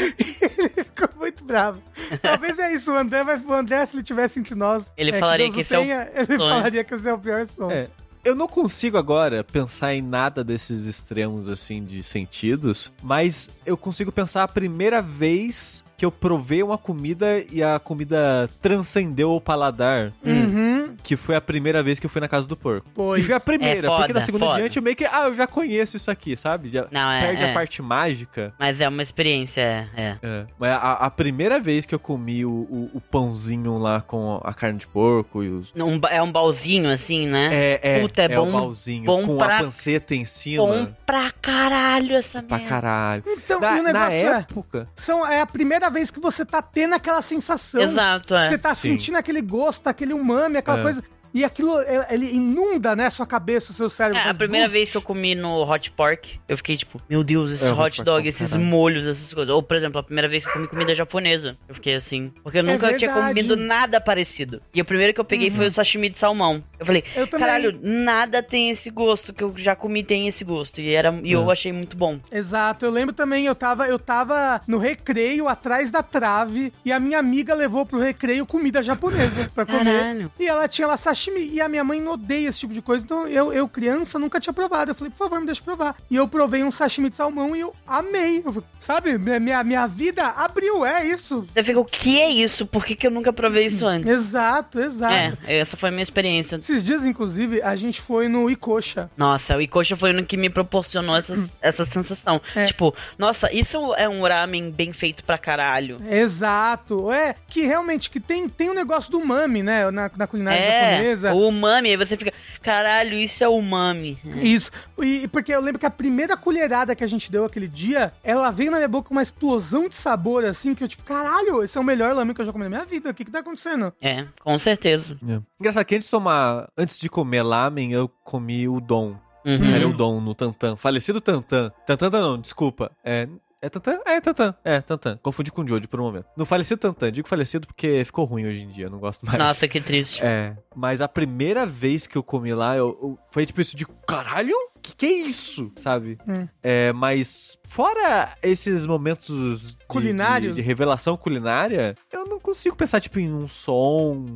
S1: E ele ficou muito bravo. Talvez é isso, o André, vai, o André se ele tivesse entre nós.
S4: Ele
S1: é,
S4: falaria que
S1: o
S4: esse é o
S1: tenha, Ele
S4: sonho.
S1: falaria que esse é o pior som.
S2: É. Eu não consigo agora pensar em nada desses extremos assim de sentidos, mas eu consigo pensar a primeira vez que eu provei uma comida e a comida transcendeu o paladar.
S1: Uhum.
S2: Que foi a primeira vez que eu fui na casa do porco.
S1: Pois.
S2: E foi a primeira,
S4: É foda,
S2: porque na segunda
S4: foda.
S2: diante eu meio que, ah, eu já conheço isso aqui, sabe? Já
S4: Não, é.
S2: perde
S4: é.
S2: a parte mágica.
S4: Mas é uma experiência, é.
S2: É. Mas a, a primeira vez que eu comi o, o- o pãozinho lá com a carne de porco e os.
S4: Um é um balzinho assim, né?
S2: É, é,
S4: Puta, é
S2: é
S4: bom-
S2: balzinho
S4: bom
S2: com
S4: pra-
S2: a panceta em cima.
S4: Bom pra caralho essa
S2: Pra
S4: merda.
S2: caralho.
S1: Então,
S2: Na,
S1: e o
S2: na
S1: negócio é,
S2: época.
S1: são, é a primeira vez que você tá tendo aquela sensação.
S4: Exato, é.
S1: Você tá
S2: Sim.
S1: sentindo aquele gosto, aquele umami, aquela
S2: É.
S1: coisa. E aquilo, é- ele inunda, né, sua cabeça, o seu cérebro.
S4: É, a primeira
S1: buf.
S4: vez que eu comi no Hot Pork, eu fiquei tipo, meu Deus, esse
S2: É, Hot Pork,
S4: dog, esses
S2: caralho.
S4: molhos, essas coisas. Ou, por exemplo, a primeira vez que eu comi comida japonesa, eu fiquei assim. Porque eu
S1: É
S4: nunca tinha
S1: verdade.
S4: comido nada parecido. E o primeiro que eu peguei foi o sashimi de salmão. Eu falei,
S1: Eu
S4: caralho, nada tem esse gosto que eu já comi tem esse gosto. E, era, e eu
S2: É.
S4: achei muito bom.
S1: Exato, eu lembro também, eu tava, eu tava no recreio, atrás da trave, e a minha amiga levou pro recreio comida japonesa pra comer.
S4: Caralho.
S1: E ela tinha lá sashimi, e a minha mãe odeia esse tipo de coisa, então eu, eu criança, nunca tinha provado. Eu falei, por favor, me deixa provar. E eu provei um sashimi de salmão e eu amei. Eu sabe, minha, minha, vida abriu, é isso.
S4: Você fica, o que é isso? Por que, que eu nunca provei isso antes?
S1: Exato, exato.
S4: É, essa foi a minha experiência.
S1: Esses dias, inclusive, a gente foi no Ikocha.
S4: Nossa, o Ikocha foi o que me proporcionou essa, essa sensação.
S1: É.
S4: Tipo, nossa, isso é um ramen bem feito pra caralho.
S1: Exato. É, que realmente que tem, tem um negócio do umami, né, na, na culinária
S4: É,
S1: japonesa.
S4: O umami, aí você fica, caralho, isso é umami.
S1: Isso. E porque eu lembro que a primeira colherada que a gente deu aquele dia, ela veio na minha boca com uma explosão de sabor, assim, que eu, tipo, caralho, esse é o melhor lamen que eu já comi na minha vida. O que que tá acontecendo?
S4: É, com certeza.
S2: Engraçado que antes de tomar. Antes de comer lamen, eu comi o Dom.
S4: Uhum.
S2: Era o Dom no Tantan. Falecido Tantan. Tantan não, desculpa. É. É Tantan? É Tantan. É, Tantan. Confundi com o Jojo por um momento. No falecido Tantan. Digo falecido porque ficou ruim hoje em dia. Não gosto mais.
S4: Nossa, que triste.
S2: É. Mas a primeira vez que eu comi lá, eu, eu- foi tipo isso de caralho? Que que é isso? Sabe?
S1: Hum.
S2: É, mas fora esses momentos de-
S1: Culinários?
S2: De, de revelação culinária, eu não consigo pensar tipo em um som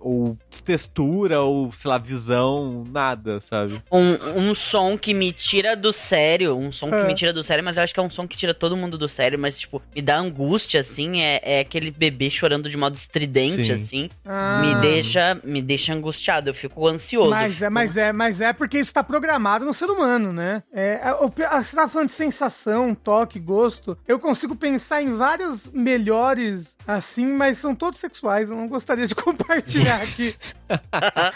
S2: ou textura ou sei lá visão, nada, sabe?
S4: Um, um som que me tira do sério, um som que
S1: É.
S4: me tira do sério, mas eu acho que é um som que tira todo mundo do sério, mas, tipo, me dá angústia, assim, é, é aquele bebê chorando de modo estridente,
S2: Sim.
S4: assim,
S1: Ah.
S4: me deixa me deixa angustiado, eu fico ansioso.
S1: Mas
S4: eu
S1: é,
S4: fico-
S1: mas é, mas é porque isso tá programado no ser humano, né? É, ah, você tava falando de sensação, toque, gosto. Eu consigo pensar em vários melhores assim, mas são todos sexuais. Eu não gostaria de compartilhar aqui.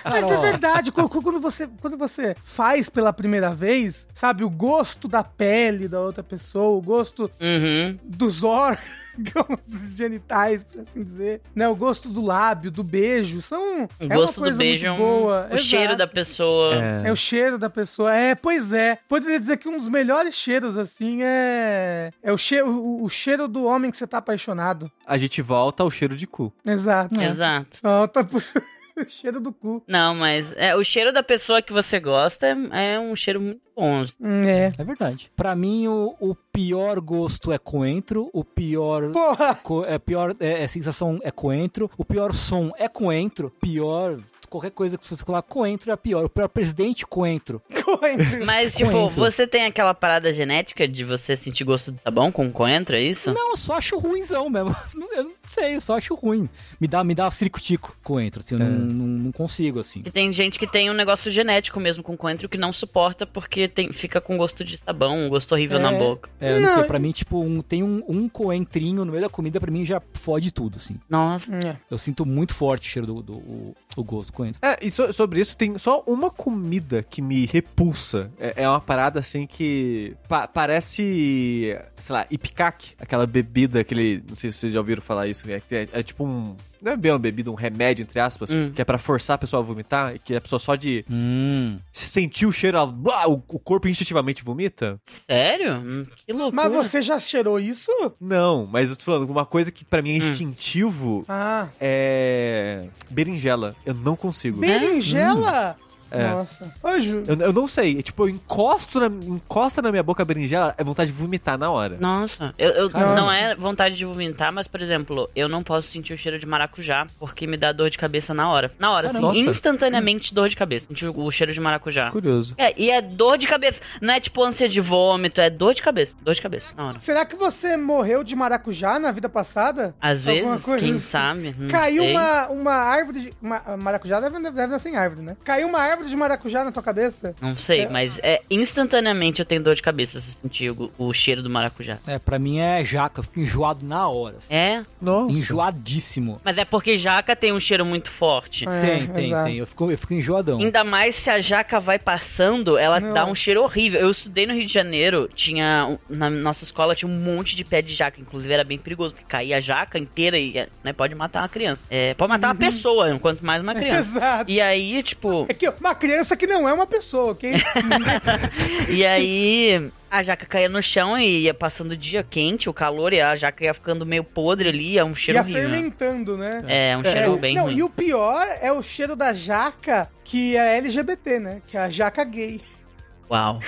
S1: Mas é verdade, quando você, quando você faz pela primeira vez, sabe, o gosto da pele da outra pessoa, o gosto
S4: Uhum.
S1: dos órgãos genitais, por assim dizer, né? O gosto do lábio, do beijo, são
S4: O
S1: é uma
S4: gosto do beijo é um-
S1: boa.
S4: o cheiro da pessoa.
S1: É o cheiro da pessoa. É, pois é. Poderia dizer que um dos melhores cheiros, assim, é. É o cheiro, o, o cheiro do homem que você tá apaixonado.
S2: A gente volta ao cheiro de cu.
S1: Exato.
S4: Exato.
S1: Volta pro o cheiro do cu.
S4: Não, mas é, o cheiro da pessoa que você gosta é, é um cheiro muito bom.
S1: É.
S3: É verdade. Pra mim, o, o pior gosto é coentro, o pior.
S1: Porra!
S3: co- é pior é, é sensação é coentro, o pior som é coentro, pior. Qualquer coisa que você colocar coentro é pior. O pior presidente, coentro.
S1: Coentro.
S4: Mas, tipo,
S3: Coentro.
S4: você tem aquela parada genética de você sentir gosto de sabão com coentro, é isso?
S3: Não, eu só acho ruimzão mesmo. Eu não sei, eu só acho ruim. Me dá, me dá circo-tico coentro, assim, eu não, não, não consigo, assim.
S4: E tem gente que tem um negócio genético mesmo com coentro que não suporta porque tem, fica com gosto de sabão, um gosto horrível
S1: É.
S4: na boca.
S3: É, eu não,
S1: Não,
S3: sei, pra mim, tipo, um- tem um, um coentrinho no meio da comida, pra mim já fode tudo, assim.
S4: Nossa.
S1: É.
S3: Eu sinto muito forte o cheiro do, do o, o gosto do coentro.
S2: É, e so- sobre isso tem só uma comida que me repulsa. É, é uma parada assim que pa- parece, sei lá, ipicac, aquela bebida, aquele, não sei se vocês já ouviram falar isso, é, é, é tipo um, não é bem uma bebida, um remédio, entre aspas,
S4: Hum.
S2: que é pra forçar a pessoa a vomitar, e que a pessoa só de
S3: Hum.
S2: sentir o cheiro, ela, blá, o, o corpo instintivamente vomita?
S4: Sério? Hum, Que loucura.
S1: Mas você já cheirou isso?
S2: Não, mas eu tô falando, uma coisa que pra mim é
S4: Hum.
S2: instintivo
S1: Ah.
S2: é berinjela. Eu não consigo.
S1: Berinjela?
S2: É.
S1: Nossa. Ju,
S2: Eu, eu não sei. Tipo, eu encosto na, encosta na minha boca a berinjela, é vontade de vomitar na hora.
S4: Nossa, eu, eu-
S1: Nossa.
S4: não é vontade de vomitar, mas, por exemplo, eu não posso sentir o cheiro de maracujá, porque me dá dor de cabeça na hora. Na hora, assim,
S2: Nossa.
S4: instantaneamente dor de cabeça. Sentir o o cheiro de maracujá.
S2: Curioso.
S4: É, e é dor de cabeça. Não é tipo ânsia de vômito, é dor de cabeça. Dor de cabeça, na hora.
S1: será que você morreu de maracujá na vida passada?
S4: Às
S1: Alguma
S4: vezes,
S1: coisa
S4: quem
S1: assim.
S4: sabe. não
S1: Caiu
S4: sei.
S1: uma, uma árvore de. Uma, maracujá deve, deve nascer em árvore, né? Caiu uma árvore de maracujá na tua cabeça?
S4: Não sei,
S1: É.
S4: mas é instantaneamente eu tenho dor de cabeça se eu sentir o, o cheiro do maracujá.
S3: É, pra mim é jaca, eu fico enjoado na hora. assim.
S4: É,
S2: Nossa.
S3: Enjoadíssimo.
S4: mas é porque jaca tem um cheiro muito forte.
S1: É,
S3: tem, tem,
S1: exato.
S3: tem. Eu fico, eu fico enjoadão.
S4: Ainda mais se a jaca vai passando, ela
S1: Não.
S4: dá um cheiro horrível. Eu estudei no Rio de Janeiro, tinha. Na nossa escola tinha um monte de pé de jaca. Inclusive era bem perigoso, porque caía a jaca inteira e né, pode matar uma criança. É, pode matar uma pessoa, quanto mais uma criança.
S1: Exato.
S4: E aí, tipo.
S1: É que uma criança que não é uma pessoa, ok?
S4: E aí. A jaca caía no chão e ia passando o dia quente, o calor, e a jaca ia ficando meio podre ali, é um cheiro
S1: Ia
S4: horrível.
S1: fermentando, né?
S4: É, um cheiro bem
S1: não,
S4: ruim.
S1: e o pior é o cheiro da jaca que é LGBT, né? Que é a jaca gay.
S4: Uau.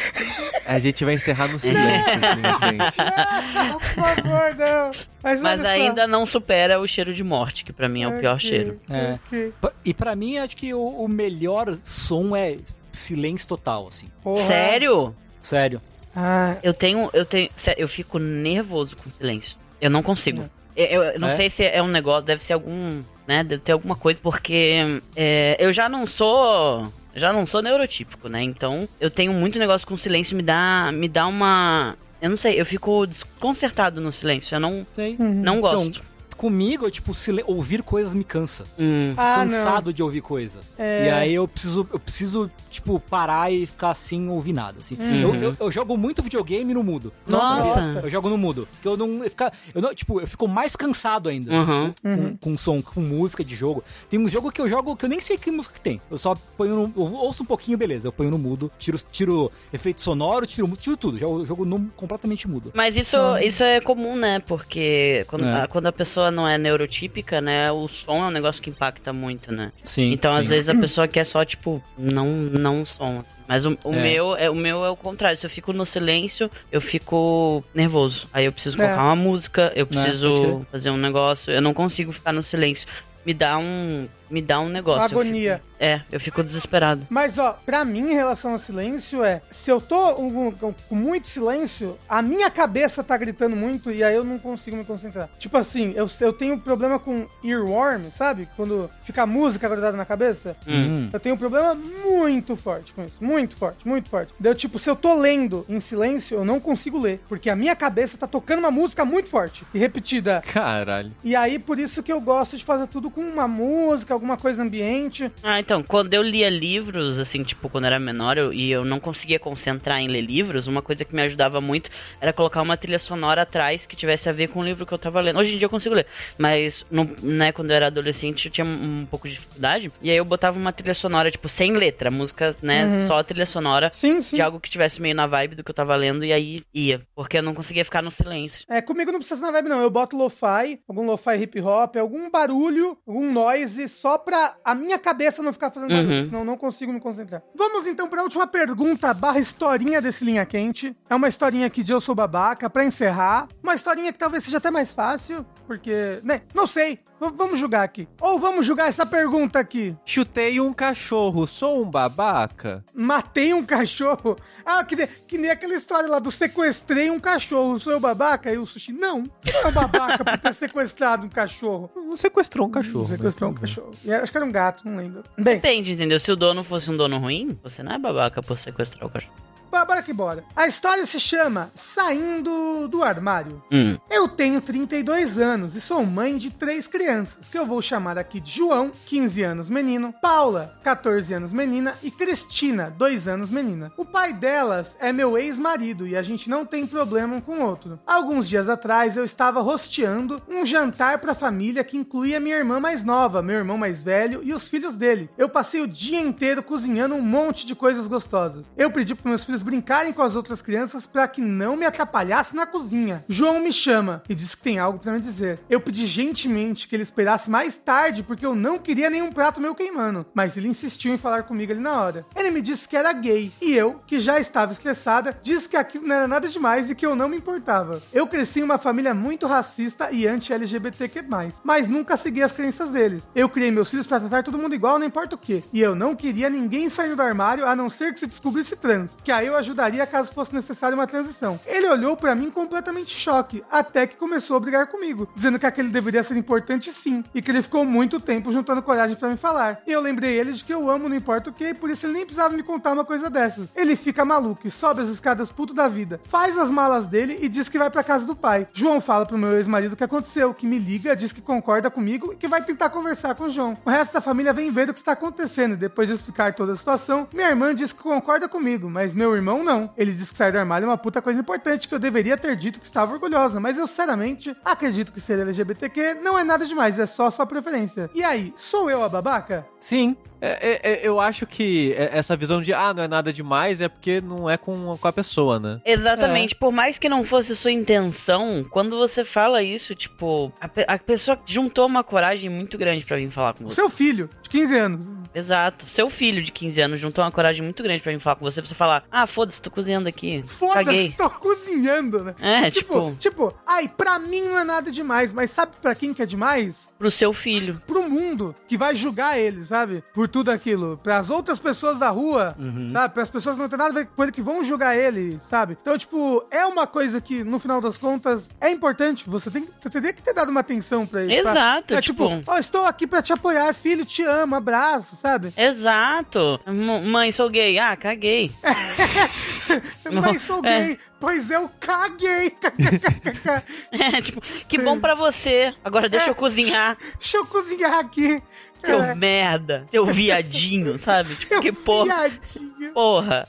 S2: A gente vai encerrar no silêncio, assim, na frente.
S1: Não, por favor, não. Mas,
S4: Mas
S1: só.
S4: ainda não supera o cheiro de morte, que pra mim é o pior cheiro.
S3: É.
S1: ok.
S3: Pa- E pra mim, acho que o, o melhor som é silêncio total, assim.
S1: Porra.
S4: Sério?
S3: Sério.
S1: Ah,
S4: Eu tenho, eu tenho, eu fico nervoso com silêncio. Eu não consigo. Eu, eu não
S3: É?
S4: sei se é um negócio, deve ser algum, né, deve ter alguma coisa, porque é, eu já não sou, já não sou neurotípico, né, então eu tenho muito negócio com silêncio, me dá, me dá uma, eu não sei, eu fico desconcertado no silêncio, eu não,
S3: Sei.
S4: não
S3: Então,
S4: gosto.
S3: Comigo, tipo, sile- ouvir coisas me cansa.
S4: Hum,
S3: Fico
S1: Ah,
S3: cansado de ouvir coisa.
S1: É.
S3: E aí eu preciso, eu preciso, tipo, parar e ficar sem ouvir nada, assim.
S4: Uhum.
S3: Eu, eu- eu jogo muito videogame no mudo.
S4: Nossa.
S3: Eu jogo no mudo. Porque eu não. Eu, fica, eu não, tipo, eu fico mais cansado ainda.
S4: Uhum.
S3: Com, com som, com música de jogo. Tem uns jogos que eu jogo que eu nem sei que música que tem. Eu só ponho no. Eu ouço um pouquinho, beleza. Eu ponho no mudo, tiro, tiro efeito sonoro, tiro, tiro tudo. Jogo, jogo no, completamente mudo.
S4: Mas isso, isso é comum, né? Porque quando,
S3: É.
S4: a, quando a pessoa não é neurotípica, né? O som é um negócio que impacta muito, né?
S3: Sim.
S4: Então,
S3: sim.
S4: às vezes, a pessoa quer só, tipo, não, não som. assim. Mas o, o
S3: É.
S4: meu é o meu é o contrário. Se eu fico no silêncio, eu fico nervoso. Aí eu preciso
S1: É.
S4: colocar uma música, eu
S3: Né,
S4: preciso fazer um negócio. Eu não consigo ficar no silêncio. Me dá um. Me dá um negócio.
S1: Uma
S4: eu
S1: agonia.
S4: fico- é, eu fico desesperado.
S1: Mas, ó, pra mim, em relação ao silêncio, é... Se eu tô com, com- com muito silêncio, a minha cabeça tá gritando muito e aí eu não consigo me concentrar. Tipo assim, eu, eu tenho problema com earworm, sabe? Quando fica a música grudada na cabeça.
S3: Hum.
S1: Eu tenho um problema muito forte com isso. Muito forte, muito forte. Deu tipo, se eu tô lendo em silêncio, eu não consigo ler. Porque a minha cabeça tá tocando uma música muito forte e repetida.
S2: Caralho.
S1: E aí, por isso que eu gosto de fazer tudo com uma música, alguma coisa ambiente.
S4: Ah, então, quando eu lia livros, assim, tipo, quando era menor eu- e eu não conseguia concentrar em ler livros, uma coisa que me ajudava muito era colocar uma trilha sonora atrás que tivesse a ver com o livro que eu tava lendo. Hoje em dia eu consigo ler, mas, no, né, quando eu era adolescente eu tinha um, pouco de dificuldade, e aí eu botava uma trilha sonora, tipo, sem letra, música, né,
S1: Uhum.
S4: só a trilha sonora
S1: Sim, sim.
S4: de algo que tivesse meio na vibe do que eu tava lendo, e aí ia, porque eu não conseguia ficar no silêncio.
S1: É, comigo não precisa na vibe, não. Eu boto lo-fi, algum lo-fi hip hop, algum barulho, algum noise, só pra a minha cabeça não ficar fazendo barulho,
S4: Uhum.
S1: senão eu não consigo me concentrar. Vamos então pra última pergunta barra historinha desse Linha Quente. É uma historinha aqui de Eu Sou Babaca, pra encerrar. Uma historinha que talvez seja até mais fácil, porque, né, não sei. V- vamos julgar aqui. Ou vamos julgar essa pergunta aqui.
S2: Chutei um cachorro, sou um babaca?
S1: Matei um cachorro. Ah, que, nem- que nem aquela história lá do sequestrei um cachorro. Sou eu babaca? E o sushi, não. Não é um babaca por ter sequestrado um cachorro.
S2: Não sequestrou um cachorro.
S1: Sequestrou um cachorro. E acho que era um gato, não lembro. Bem,
S4: Depende, entendeu? Se o dono fosse um dono ruim, você não é babaca por sequestrar o cachorro.
S1: Bora que bora. A história se chama Saindo do Armário.
S4: Hum.
S1: Eu tenho 32 anos e sou mãe de três crianças, que eu vou chamar aqui de João, 15 anos menino, Paula, 14 anos menina e Cristina, 2 anos menina. O pai delas é meu ex-marido e a gente não tem problema um com o outro. Alguns dias atrás eu estava rosteando um jantar pra família que incluía minha irmã mais nova, meu irmão mais velho e os filhos dele. Eu passei o dia inteiro cozinhando um monte de coisas gostosas. Eu pedi para meus filhos filhos brincarem com as outras crianças para que não me atrapalhasse na cozinha. João me chama e diz que tem algo para me dizer. Eu pedi gentilmente que ele esperasse mais tarde porque eu não queria nenhum prato meu queimando, mas ele insistiu em falar comigo ali na hora. Ele me disse que era gay e eu, que já estava estressada, disse que aquilo não era nada demais e que eu não me importava. Eu cresci em uma família muito racista e anti-LGBTQ+, mas nunca segui as crenças deles. Eu criei meus filhos para tratar todo mundo igual, não importa o que. E eu não queria ninguém saindo do armário a não ser que se descobrisse trans, que aí eu ajudaria caso fosse necessária uma transição. Ele olhou para mim completamente choque, até que começou a brigar comigo, dizendo que aquele deveria ser importante sim, e que ele ficou muito tempo juntando coragem para me falar. Eu lembrei ele de que eu amo não importa o que, por isso ele nem precisava me contar uma coisa dessas. Ele fica maluco e sobe as escadas puto da vida, faz as malas dele e diz que vai para casa do pai. João fala pro meu ex-marido o que aconteceu, que me liga, diz que concorda comigo e que vai tentar conversar com o João. O resto da família vem ver o que está acontecendo e depois de explicar toda a situação, minha irmã diz que concorda comigo, mas meu irmão não. Ele diz que sair do armário é uma puta coisa importante que eu deveria ter dito que estava orgulhosa, mas eu sinceramente acredito que ser LGBTQ não é nada demais, é só sua preferência. E aí, sou eu a babaca?
S3: Sim.
S2: É, é, é, eu acho que essa visão de, ah, não é nada demais, é porque não é com, com a pessoa, né?
S4: Exatamente. É. Por mais que não fosse sua intenção, quando você fala isso, tipo, a, a pessoa juntou uma coragem muito grande para vir falar com você.
S1: Seu filho, de 15 anos.
S4: Exato. Seu filho de 15 anos juntou uma coragem muito grande para vir falar com você, pra você falar, ah, foda-se, tô cozinhando aqui.
S1: Foda-se, tô cozinhando, né?
S4: É,
S1: tipo, tipo. Tipo, ai, pra mim não é nada demais, mas sabe pra quem que é demais?
S4: Pro seu filho.
S1: Pro mundo, que vai julgar ele, sabe? Por tudo aquilo. Para as outras pessoas da rua, uhum. sabe? Para as pessoas que não tem nada a ver com ele que vão julgar ele, sabe? Então, tipo, é uma coisa que, no final das contas, é importante. Você tem que, você teria que ter dado uma atenção para ele.
S4: Exato.
S1: Pra, é tipo, ó, tipo, oh, estou aqui para te apoiar, filho, te amo, abraço, sabe?
S4: Exato. M mãe, sou gay. Ah, caguei.
S1: Mãe, sou é. gay. Pois eu caguei.
S4: é, tipo, que bom pra você. Agora deixa é. eu cozinhar.
S1: Deixa eu cozinhar aqui.
S4: Seu é. merda. Seu viadinho, sabe? Tipo,
S1: seu
S4: que porra.
S1: Viadinho.
S4: Porra.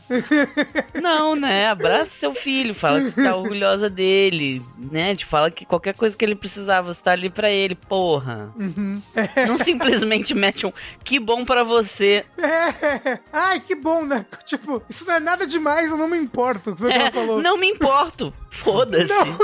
S4: Não, né? Abraça seu filho. Fala que tá orgulhosa dele. Né? Tipo, fala que qualquer coisa que ele precisava, você tá ali pra ele. Porra.
S1: Uhum.
S4: É. Não simplesmente mete um que bom pra você.
S1: É. Ai, que bom, né? Tipo, isso não é nada demais, eu não me importo. Foi o que
S4: é,
S1: ela falou.
S4: Não me importo. Foda-se. Não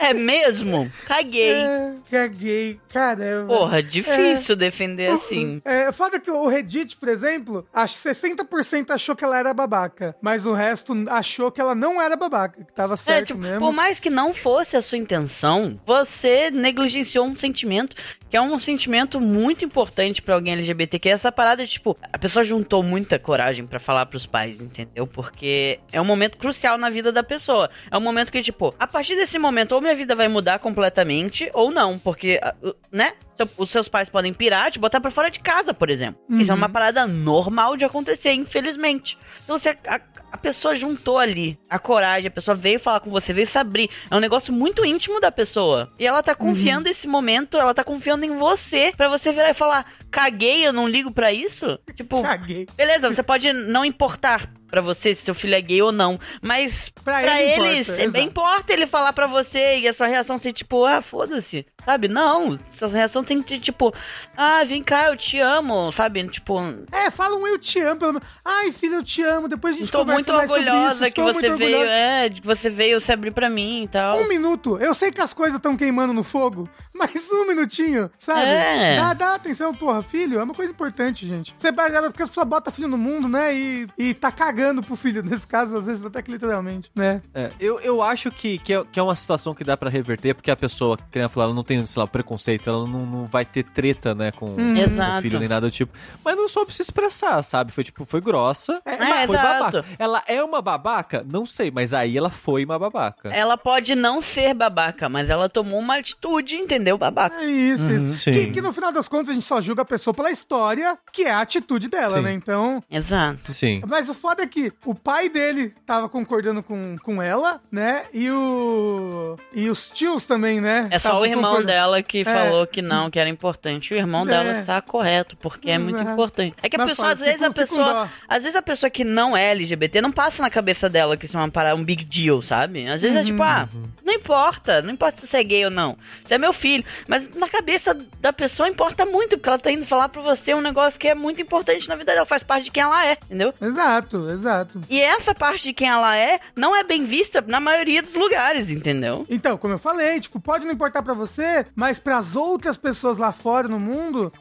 S4: é mesmo? Caguei. É,
S1: caguei, caramba.
S4: Porra, difícil é. defender assim.
S1: É, foda que o Reddit, por exemplo, acho 60% achou que ela era babaca, mas o resto achou que ela não era babaca, que tava é, certo é, tipo, mesmo.
S4: Por mais que não fosse a sua intenção, você negligenciou um sentimento que é um sentimento muito importante para alguém LGBT, que é essa parada, tipo, a pessoa juntou muita coragem para falar pros pais, entendeu? Porque é um momento crucial na vida da pessoa. É um momento que, tipo, a partir desse momento, ou minha vida vai mudar completamente, ou não, porque, ah, né? Os seus pais podem pirar, te botar pra fora de casa, por exemplo. Uhum. Isso é uma parada normal de acontecer, infelizmente. Então, você, a, a pessoa juntou ali a coragem, a pessoa veio falar com você, veio se abrir. É um negócio muito íntimo da pessoa. E ela tá confiando uhum. nesse momento, ela tá confiando em você, para você virar e falar: caguei, eu não ligo para isso? Tipo,
S1: caguei.
S4: Beleza, você pode não importar para você se seu filho é gay ou não. Mas pra, pra ele eles, importa, é, importa ele falar para você e a sua reação ser tipo, ah, foda-se. Sabe? Não. Sua reação tem que tipo, ah, vem cá, eu te amo, sabe? Tipo.
S1: É, fala um eu te amo, pelo menos. Ai, filho, eu te amo. Depois a gente
S4: Estou
S1: conversa
S4: muito orgulhosa
S1: isso,
S4: que você veio, orgulhosa. é, que você veio se abrir pra mim e tal.
S1: Um minuto. Eu sei que as coisas estão queimando no fogo, mas um minutinho, sabe?
S4: É.
S1: Dá, dá atenção, porra, filho, é uma coisa importante, gente. Você porque as pessoas botam filho no mundo, né? E, e tá cagando pro filho, nesse caso, às vezes até que literalmente, né?
S2: É, eu, eu acho que, que, é, que é uma situação que dá pra reverter, porque a pessoa, que nem falar, ela não tem, sei lá, preconceito, ela não, não vai ter treta, né, com, hum. com o filho nem nada do tipo. Mas não soube se expressar, sabe? Foi tipo, foi grossa,
S4: é,
S2: mas
S4: é,
S2: foi
S4: exato.
S2: babaca. Ela é uma babaca? Não sei, mas aí ela foi uma babaca.
S4: Ela pode não ser babaca, mas ela tomou uma atitude, entendeu? Babaca.
S1: É isso, uhum, isso. Que, que, no final das contas a gente só julga a pessoa pela história, que é a atitude dela, sim. né? Então.
S4: Exato.
S2: Sim.
S1: Mas o foda é que o pai dele tava concordando com, com ela, né? E o. E os tios também, né?
S4: É só o irmão dela que é, falou que não, que era importante. O irmão dela
S1: É.
S4: está correto, porque é muito
S1: Exato.
S4: importante. É que a
S1: Mas
S4: pessoa,
S1: fala,
S4: às vezes, a pessoa. Às vezes a pessoa que não é LGBT não passa na cabeça dela que isso é uma parada, um big deal, sabe? Às vezes é tipo, ah, não importa, não importa se você é gay ou não. Você é meu filho. Mas na cabeça da pessoa importa muito, porque ela tá indo falar pra você um negócio que é muito importante na vida dela, faz parte de quem ela é, entendeu?
S1: Exato, exato.
S4: E essa parte de quem ela é não é bem vista na maioria dos lugares, entendeu?
S1: Então, como eu falei, tipo, pode não importar pra você, mas pras outras pessoas lá fora no mundo,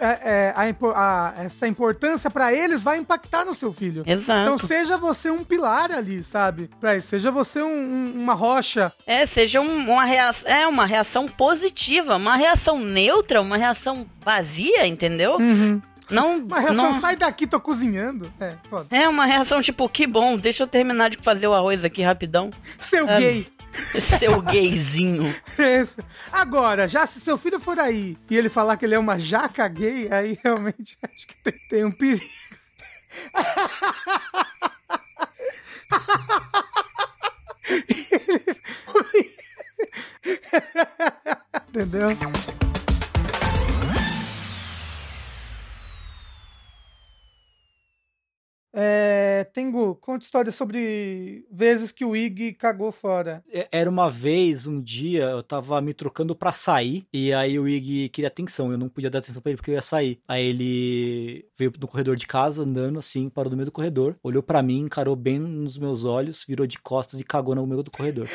S1: é- é, a a- essa importância pra eles vai impactar no seu filho.
S4: Exato.
S1: Então seja você um pilar ali, sabe? Pra isso, seja você um- um- uma rocha.
S4: É, seja um- uma reação, é uma reação positiva, uma reação neutra, uma reação vazia, entendeu? Não,
S1: Uma reação,
S4: não
S1: sai daqui, tô cozinhando. É, foda.
S4: é uma reação tipo, que bom, deixa eu terminar de fazer o arroz aqui rapidão.
S1: Seu
S4: É.
S1: gay.
S4: Seu gayzinho.
S1: Agora, já se seu filho for aí e ele falar que ele é uma jaca gay, aí realmente acho que tem, tem um perigo. Entendeu? É, Tengu, conta história sobre vezes que o Ig cagou fora.
S3: É- Era uma vez, um dia, eu tava me trocando pra sair, e aí o Ig queria atenção, eu não podia dar atenção pra ele porque eu ia sair. Aí ele veio no corredor de casa, andando assim, parou no meio do corredor, olhou pra mim, encarou bem nos meus olhos, virou de costas e cagou no meio do corredor.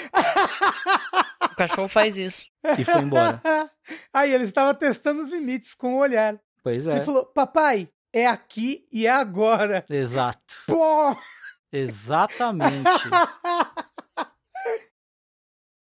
S4: O cachorro faz isso.
S3: E foi embora.
S1: Aí ele estava testando os limites com o olhar.
S3: Pois
S1: Ele
S3: é.
S1: falou: Papai, é aqui e é agora.
S3: Exato.
S1: Pô!
S3: Exatamente.